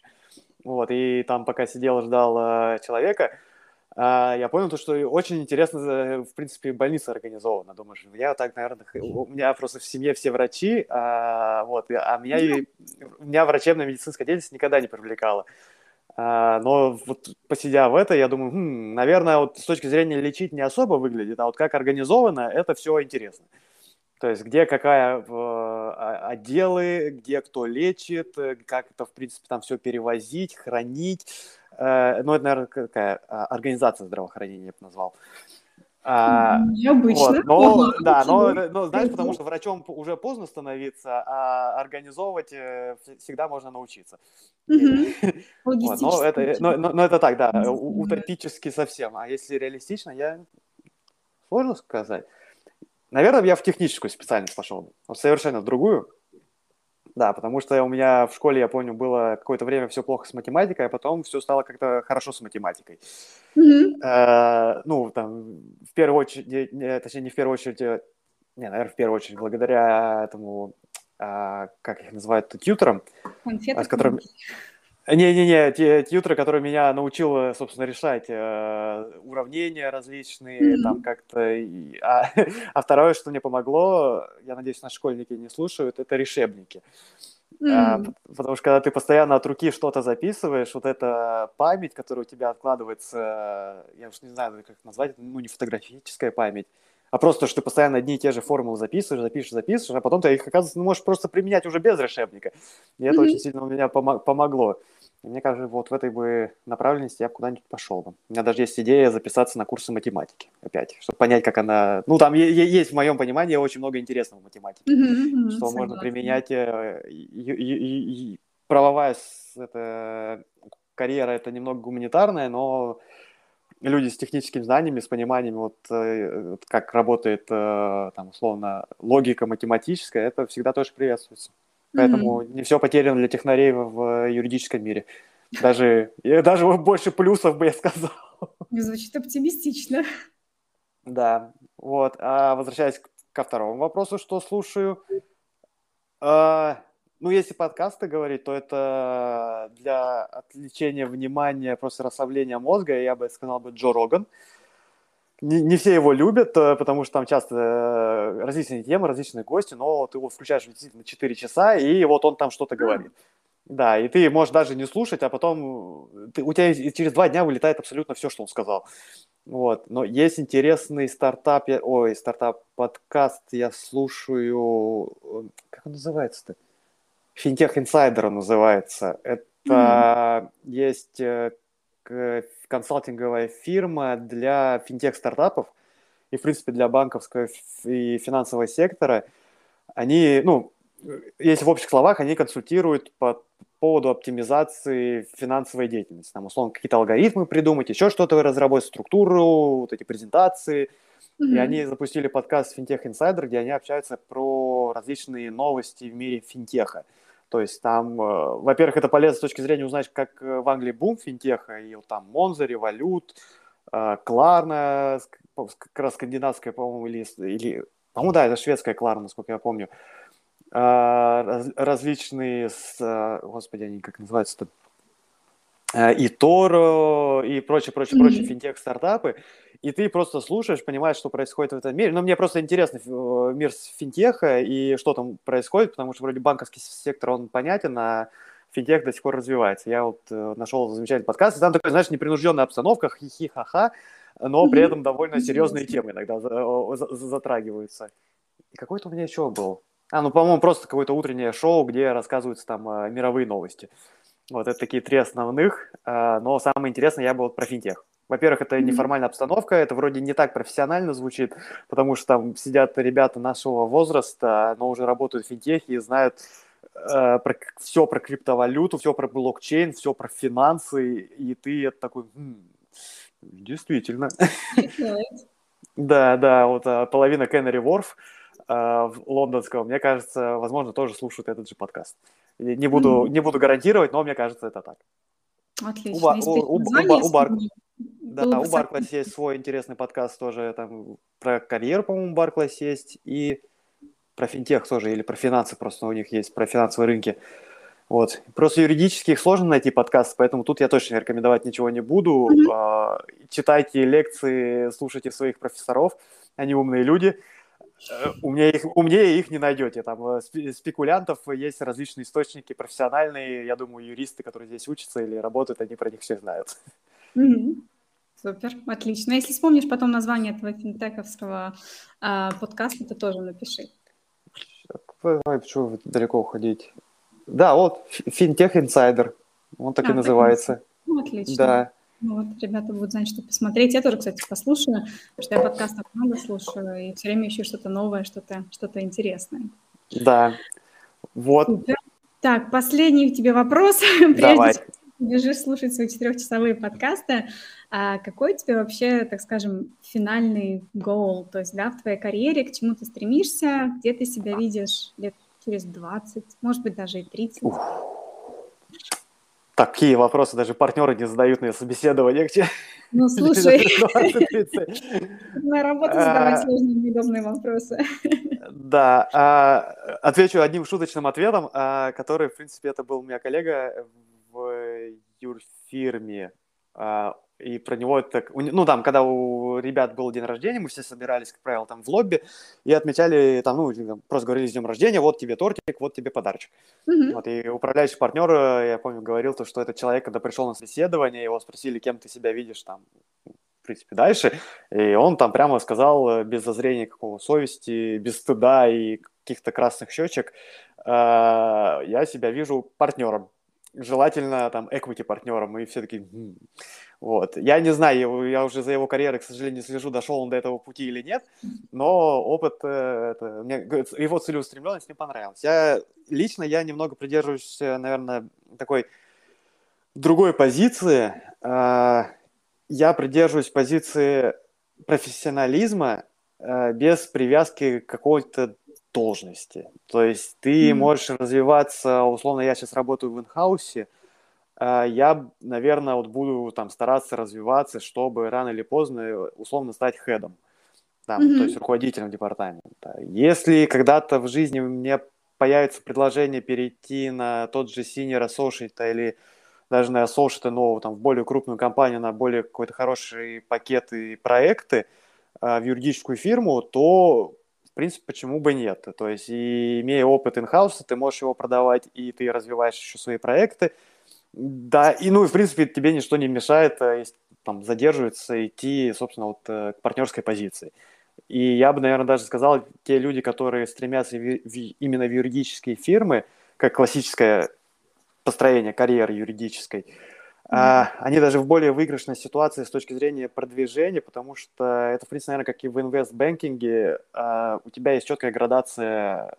Вот, и там пока сидел, ждал э, человека, э, я понял то, что очень интересно, э, в принципе, больница организована. Думаешь, я так, наверное, у меня просто в семье все врачи, а, вот, а меня, меня врачебная медицинская деятельность никогда не привлекала. А, но вот посидя в это, я думаю, хм, наверное, вот с точки зрения лечить не особо выглядит, а вот как организовано, это все интересно. То есть где какая э, отделы, где кто лечит, э, как это, в принципе, там все перевозить, хранить. Э, ну, это, наверное, какая а, организация здравоохранения, я бы назвал.
А, Необычно.
Вот, но, да, но, но, знаешь, потому что врачом уже поздно становиться, а организовывать э, всегда можно научиться. Вот, но, это, но, но, но это так, да, утопически совсем. А если реалистично, я сложно сказать. Наверное, я в техническую специальность пошел, совершенно в другую. Да, потому что у меня в школе, я помню, было какое-то время все плохо с математикой, а потом все стало как-то хорошо с математикой. Mm-hmm. Э, ну, там, в первую очередь, не, точнее, не в первую очередь, э, не, наверное, в первую очередь, благодаря этому, э, как их называют, тьютерам,
Конфеты,
с которым... Не-не-не, те тьютеры, которые меня научил, собственно, решать э, уравнения различные, mm-hmm. там как-то... А, а второе, что мне помогло, я надеюсь, наши школьники не слушают, это решебники. Mm-hmm. А, потому что когда ты постоянно от руки что-то записываешь, вот эта память, которая у тебя откладывается, я уж не знаю, как назвать, ну, не фотографическая память, а просто, что ты постоянно одни и те же формулы записываешь, запишешь, записываешь, а потом ты их, оказывается, можешь просто применять уже без решебника. И это mm-hmm. очень сильно у меня пом- помогло. И мне кажется, вот в этой бы направленности я бы куда-нибудь пошел бы. У меня даже есть идея записаться на курсы математики опять, чтобы понять, как она... Ну, там есть в моем понимании очень много интересного в математике, mm-hmm, что согласна. можно применять. Э, и, правовая это, карьера – это немного гуманитарная, но люди с техническими знаниями, с пониманием, вот, э, как работает, э, там, условно, логика математическая, это всегда тоже приветствуется. Поэтому mm-hmm. не все потеряно для технарей в юридическом мире. Даже, даже больше плюсов бы я сказал.
Звучит оптимистично.
Да, вот. А возвращаясь ко второму вопросу, что слушаю. А, ну, если подкасты говорить, то это для отвлечения внимания, просто расслабления мозга, я бы сказал бы Джо Роган. Не, не все его любят, э, потому что там часто э, различные темы, различные гости, но ты его включаешь действительно 4 часа, и вот он там что-то говорит. Да, и ты можешь даже не слушать, а потом ты, у тебя через два дня вылетает абсолютно все, что он сказал. Вот. Но есть интересный стартап, я, ой, стартап-подкаст я слушаю, э, как он называется-то? Финтех Инсайдер называется. Это mm-hmm. есть консалтинговая фирма для финтех-стартапов и, в принципе, для банковского и финансового сектора. Они, ну, если в общих словах, они консультируют по поводу оптимизации финансовой деятельности. Там, условно, какие-то алгоритмы придумать, еще что-то разработать, структуру, вот эти презентации. Mm-hmm. И они запустили подкаст Fintech Insider, где они общаются про различные новости в мире финтеха. То есть там, э, во-первых, это полезно с точки зрения узнать, как э, в Англии бум финтеха, и вот там Монза, Револют, э, Кларна, как раз скандинавская, по-моему, или, или по-моему, да, это шведская Кларна, насколько я помню. Различные, с, господи, они как называются-то, и Торо, и прочее, прочее, прочее, финтех-стартапы, и ты просто слушаешь, понимаешь, что происходит в этом мире. Но мне просто интересно мир финтеха и что там происходит, потому что вроде банковский сектор, он понятен, а финтех до сих пор развивается. Я вот э, нашел замечательный подкаст, и там такой, знаешь, непринужденная обстановка, хихи-ха-ха, но при этом довольно серьезные темы иногда затрагиваются. И какой-то у меня еще был. А, ну, по-моему, просто какое-то утреннее шоу, где рассказываются там э, мировые новости. Вот это такие три основных, э, но самое интересное я бы вот про финтех. Во-первых, это неформальная обстановка, это вроде не так профессионально звучит, потому что там сидят ребята нашего возраста, но уже работают в финтехе и знают э, про, все про криптовалюту, все про блокчейн, все про финансы, и ты такой, хм, действительно. Да, да, вот а, половина Кеннери Ворф э, лондонского, мне кажется, возможно, тоже слушают этот же подкаст. Не буду, не буду гарантировать, но мне кажется, это так.
Отлично.
У, у, у, у, у, Да, у Барклайс есть свой интересный подкаст тоже, там про карьеру, по-моему, Барклайс есть, и про финтех тоже, или про финансы просто у них есть, про финансовые рынки. Вот. Просто юридически их сложно найти подкаст, поэтому тут я точно рекомендовать ничего не буду. Mm-hmm. Читайте лекции, слушайте своих профессоров, они умные люди. Э, умнее их, умнее их не найдете. Там э, спекулянтов есть различные источники профессиональные. Я думаю, юристы, которые здесь учатся или работают, они про них все знают.
Mm-hmm. Супер, отлично. Если вспомнишь потом название этого финтековского э, подкаста, то тоже напиши.
Давай, почему далеко уходить? Да, вот Финтех Инсайдер. Он так а, и называется.
Ну, отлично.
Да.
Ну, вот, ребята будут знать, что посмотреть. Я тоже, кстати, послушаю, потому что я подкастов много слушаю, и все время ищу что-то новое, что-то что интересное.
Да. Вот.
Супер. Так, последний тебе вопрос.
Давай. Прежде
чем бежишь слушать свои четырехчасовые подкасты, а какой у тебя вообще, так скажем, финальный гол, то есть, да, в твоей карьере, к чему ты стремишься, где ты себя видишь лет через 20, может быть, даже и 30? Ух.
Такие вопросы даже партнеры не задают на собеседованиях.
Ну, слушай, на работу задавать сложные неудобные вопросы.
Да, а, отвечу одним шуточным ответом, а, который, в принципе, это был у меня коллега юрфирме. А, и про него это, ну, там, когда у ребят был день рождения, мы все собирались, как правило, там в лобби и отмечали, там, ну, просто говорили с днем рождения, вот тебе тортик, вот тебе подарочек. Mm-hmm. Вот, и управляющий партнер, я помню, говорил то, что этот человек, когда пришел на собеседование, его спросили, кем ты себя видишь там, в принципе, дальше, и он там прямо сказал, без зазрения какого совести, без стыда и каких-то красных щечек, э, я себя вижу партнером, желательно там equity партнером, и все таки хм". вот. Я не знаю, я уже за его карьерой, к сожалению, слежу, дошел он до этого пути или нет, но опыт, э, это, мне, его целеустремленность мне понравилась. Я, лично я немного придерживаюсь, э, наверное, такой другой позиции. А, я придерживаюсь позиции профессионализма э, без привязки к какой-то должности. То есть ты mm-hmm. можешь развиваться, условно, я сейчас работаю в инхаусе, а, я, наверное, вот буду там стараться развиваться, чтобы рано или поздно, условно, стать хедом, там, mm-hmm. то есть руководителем департамента. Если когда-то в жизни мне появится предложение перейти на тот же senior associate или даже на associate нового, там, в более крупную компанию, на более какой-то хороший пакет и проекты, а, в юридическую фирму, то принципе, почему бы нет? То есть, и имея опыт инхауса, ты можешь его продавать, и ты развиваешь еще свои проекты. Да, и, ну, в принципе, тебе ничто не мешает э, там, задерживаться, идти, собственно, вот э, к партнерской позиции. И я бы, наверное, даже сказал, те люди, которые стремятся в, в, именно в юридические фирмы, как классическое построение карьеры юридической, А, они даже в более выигрышной ситуации с точки зрения продвижения, потому что это, в принципе, наверное, как и в инвестбанкинге, а, у тебя есть четкая градация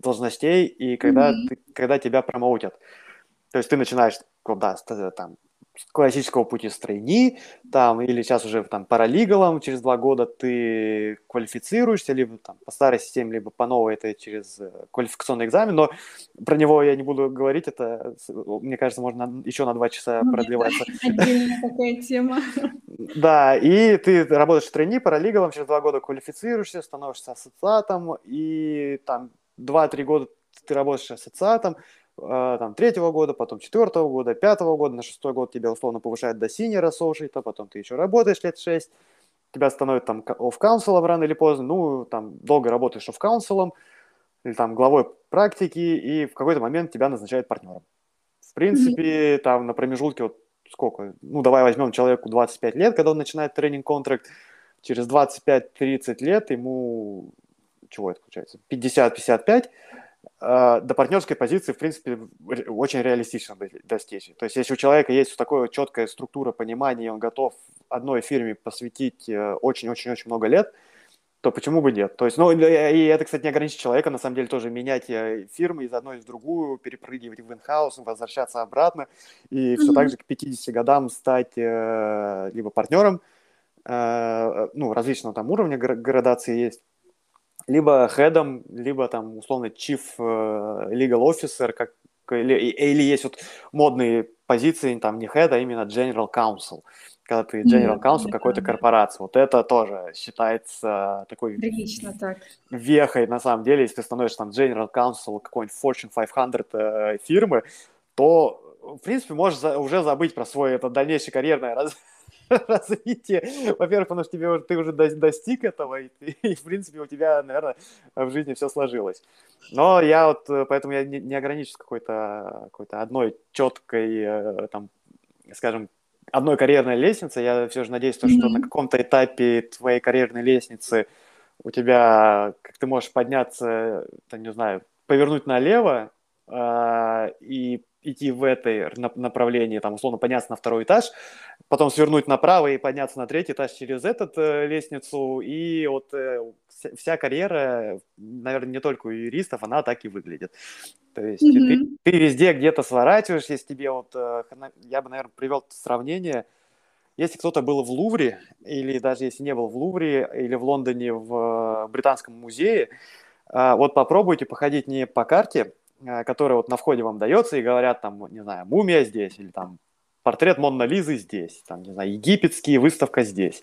должностей, и когда, mm-hmm. ты, когда тебя промоутят. То есть ты начинаешь, да, там, классического пути с трейни, там, или сейчас уже там паралигалом, через два года ты квалифицируешься, либо там по старой системе, либо по новой, это через э, квалификационный экзамен, но про него я не буду говорить, это, мне кажется, можно еще на два часа ну, продлеваться.
Отдельная такая тема.
Да, и ты работаешь в трейни, паралигалом, через два года квалифицируешься, становишься ассоциатом, и там два-три года ты работаешь ассоциатом, там, третьего года, потом четвертого года, пятого года, на шестой год тебя условно повышают до синера то потом ты еще работаешь лет шесть, тебя становят там оф каунселом рано или поздно, ну, там, долго работаешь оф каунселом или там главой практики, и в какой-то момент тебя назначают партнером. В принципе, mm-hmm. там на промежутке вот сколько, ну, давай возьмем человеку 25 лет, когда он начинает тренинг-контракт, через 25-30 лет ему, чего это получается, 50-55, а, до партнерской позиции, в принципе, очень реалистично достичь. То есть, если у человека есть такая четкая структура понимания, и он готов одной фирме посвятить э, очень-очень-очень много лет, то почему бы нет? То есть, ну, и это, кстати, не ограничит человека, на самом деле, тоже менять э, фирмы из одной в другую, перепрыгивать в инхаус, возвращаться обратно, и mm-hmm. все так же к 50 годам стать э, либо партнером, э, ну, различного там уровня градации есть, либо хедом, либо там условно chief э, legal officer, как, или, или есть вот модные позиции, там не head, а именно general counsel, когда ты general counsel mm-hmm. какой-то корпорации. Вот это тоже считается такой
Прилично, так.
вехой, на самом деле, если ты становишься там general counsel какой-нибудь Fortune 500 э, фирмы, то, в принципе, можешь за, уже забыть про свой это дальнейший карьерный раз, развитие. Во-первых, потому что тебе уже, ты уже достиг этого, и, ты, и, в принципе, у тебя, наверное, в жизни все сложилось. Но я вот, э, поэтому я не, не ограничусь какой-то какой одной четкой, э, там, скажем, одной карьерной лестницы. Я все же надеюсь, то, что mm-hmm. на каком-то этапе твоей карьерной лестницы у тебя, как ты можешь подняться, там, не знаю, повернуть налево э, и идти в этой направлении, там, условно, подняться на второй этаж, потом свернуть направо и подняться на третий этаж через эту э, лестницу, и вот э, вся, вся карьера, наверное, не только у юристов, она так и выглядит. То есть mm-hmm. ты, ты везде где-то сворачиваешь, если тебе вот, э, я бы, наверное, привел сравнение, если кто-то был в Лувре, или даже если не был в Лувре, или в Лондоне в Британском музее, э, вот попробуйте походить не по карте, Э, которые вот на входе вам дается и говорят там, не знаю, мумия здесь или там портрет Монна Лизы здесь, там, не знаю, египетский, выставка здесь.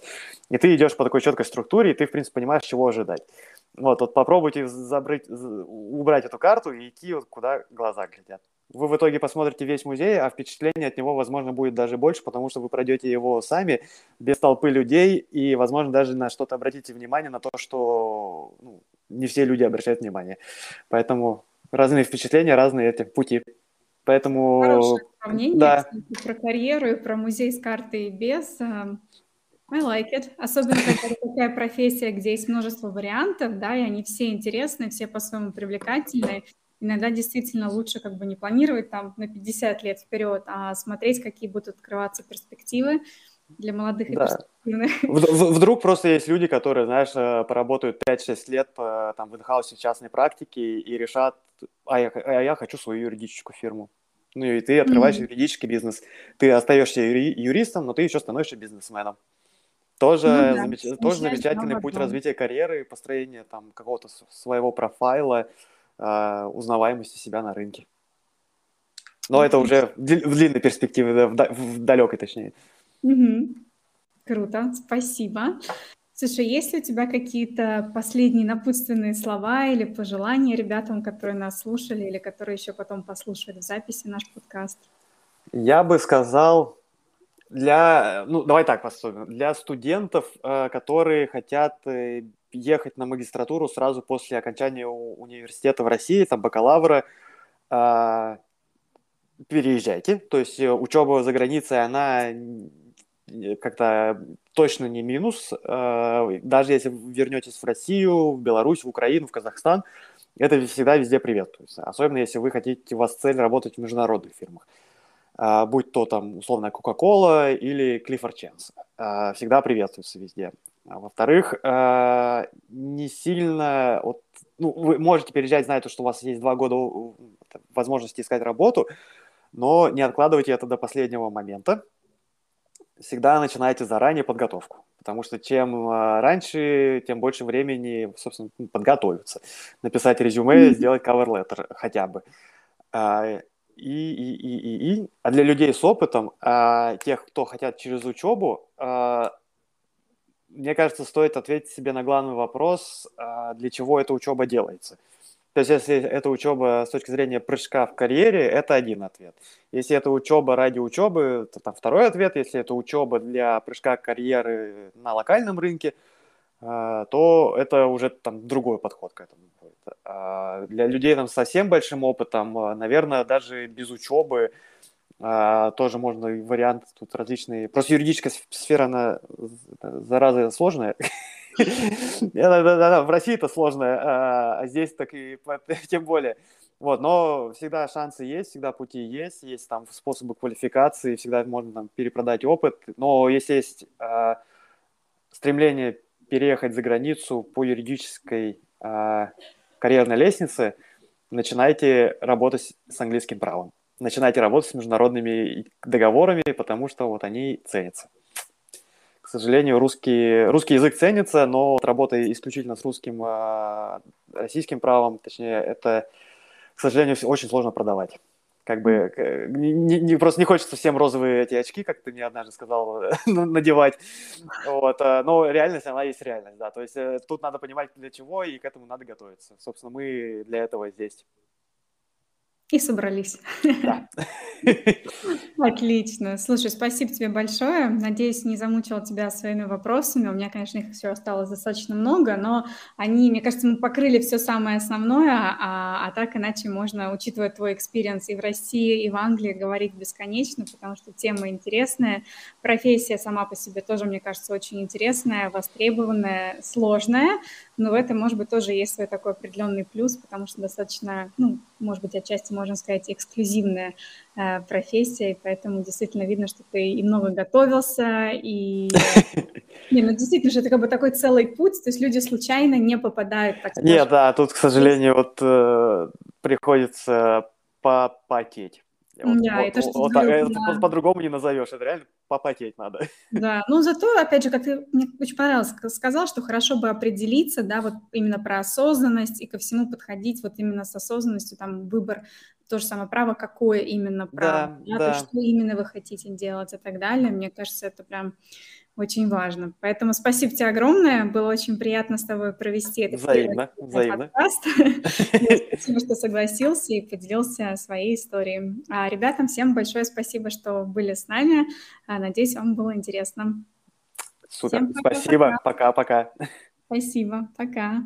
И ты идешь по такой четкой структуре, и ты, в принципе, понимаешь, чего ожидать. Вот, вот попробуйте забрать, убрать эту карту и идти вот куда глаза глядят. Вы в итоге посмотрите весь музей, а впечатление от него, возможно, будет даже больше, потому что вы пройдете его сами, без толпы людей, и, возможно, даже на что-то обратите внимание, на то, что ну, не все люди обращают внимание. Поэтому разные впечатления, разные эти пути. Поэтому...
Хорошее сравнение да. про карьеру и про музей с картой и без. Эм, I like it. Особенно, когда такая профессия, где есть множество вариантов, да, и они все интересны, все по-своему привлекательные. Иногда действительно лучше как бы не планировать там на 50 лет вперед, а смотреть, какие будут открываться перспективы для молодых и да.
Вдруг просто есть люди, которые, знаешь, э, поработают 5-6 лет по, там, в инхаусе в частной практике и решат, а я, а я хочу свою юридическую фирму. Ну и ты открываешь mm-hmm. юридический бизнес. Ты остаешься юри- юристом, но ты еще становишься бизнесменом. Тоже, ну, да, замеч... тоже замечательный путь развития карьеры, построения там какого-то своего профайла, э, узнаваемости себя на рынке. Но это уже в длинной перспективе, в, в далекой точнее.
Угу. Круто, спасибо. Слушай, есть ли у тебя какие-то последние напутственные слова или пожелания ребятам, которые нас слушали или которые еще потом послушают в записи наш подкаст?
Я бы сказал, для, ну, давай так посмотрим, для студентов, э, которые хотят э, ехать на магистратуру сразу после окончания университета в России, там бакалавра, э, переезжайте. То есть учеба за границей, она как-то точно не минус. Э, даже если вернетесь в Россию, в Беларусь, в Украину, в Казахстан, это всегда везде приветствуется. Особенно если вы хотите, у вас цель работать в международных фирмах. а, будь то там условно Coca-Cola или Clifford Chance. А, всегда приветствуются везде. А во-вторых, не сильно, вот, ну, вы можете переезжать, зная, что у вас есть два года возможности искать работу, но не откладывайте это до последнего момента. Всегда начинайте заранее подготовку, потому что чем а, раньше, тем больше времени, собственно, подготовиться, написать резюме, mm-hmm. сделать cover letter хотя бы. И, и, и, и, и. А для людей с опытом, а, тех, кто хотят через учебу, а, мне кажется, стоит ответить себе на главный вопрос, а, для чего эта учеба делается. То есть, если это учеба с точки зрения прыжка в карьере, это один ответ. Если это учеба ради учебы, то там второй ответ. Если это учеба для прыжка карьеры на локальном рынке, а, то это уже там другой подход к этому. А, для людей там, с совсем большим опытом, а, наверное, даже без учебы а, тоже можно вариант тут различные. Просто юридическая сфера, она, зараза, сложная. В России это сложно, а здесь так и тем более. Вот, но всегда шансы есть, всегда пути есть, есть там способы квалификации, всегда можно там перепродать опыт. Но если есть стремление переехать за границу по юридической карьерной лестнице, начинайте работать с английским правом. Начинайте работать с международными договорами, потому что вот они ценятся. К сожалению, русский, русский язык ценится, но вот работая исключительно с русским, а, российским правом, точнее, это, к сожалению, очень сложно продавать как бы не, не, просто не хочется всем розовые эти очки, как ты мне однажды сказал, надевать. Вот, а, но реальность, она есть реальность, да. То есть э, тут надо понимать, для чего, и к этому надо готовиться. Собственно, мы для этого здесь.
И собрались. Да. Отлично. Слушай, спасибо тебе большое. Надеюсь, не замучила тебя своими вопросами. У меня, конечно, их все осталось достаточно много, но они, мне кажется, мы покрыли все самое основное, а, а так иначе можно, учитывая твой experience и в России, и в Англии, говорить бесконечно, потому что тема интересная. Профессия сама по себе тоже, мне кажется, очень интересная, востребованная, сложная, но в этом, может быть, тоже есть свой такой определенный плюс, потому что достаточно, ну, может быть, отчасти можно сказать, эксклюзивная э, профессия, и поэтому действительно видно, что ты и много готовился, и... Не, ну действительно, что это как бы такой целый путь, то есть люди случайно не попадают,
так Нет, да, тут, к сожалению, вот э, приходится попотеть. Вот, да, вот, это, что вот, говорю, это да. по-другому не назовешь, это реально попотеть надо.
Да, ну зато, опять же, как ты мне очень понравилось, сказал, что хорошо бы определиться, да, вот именно про осознанность и ко всему подходить вот именно с осознанностью, там, выбор, то же самое право, какое именно право, да, да, да. то, что именно вы хотите делать и так далее. Мне кажется, это прям очень важно. Поэтому спасибо тебе огромное. Было очень приятно с тобой провести этот
взаимно, взаимно. подкаст.
Спасибо, что согласился и поделился своей историей. А ребятам всем большое спасибо, что были с нами. А, надеюсь, вам было интересно.
Супер. Спасибо. Пока-пока.
Спасибо. Пока.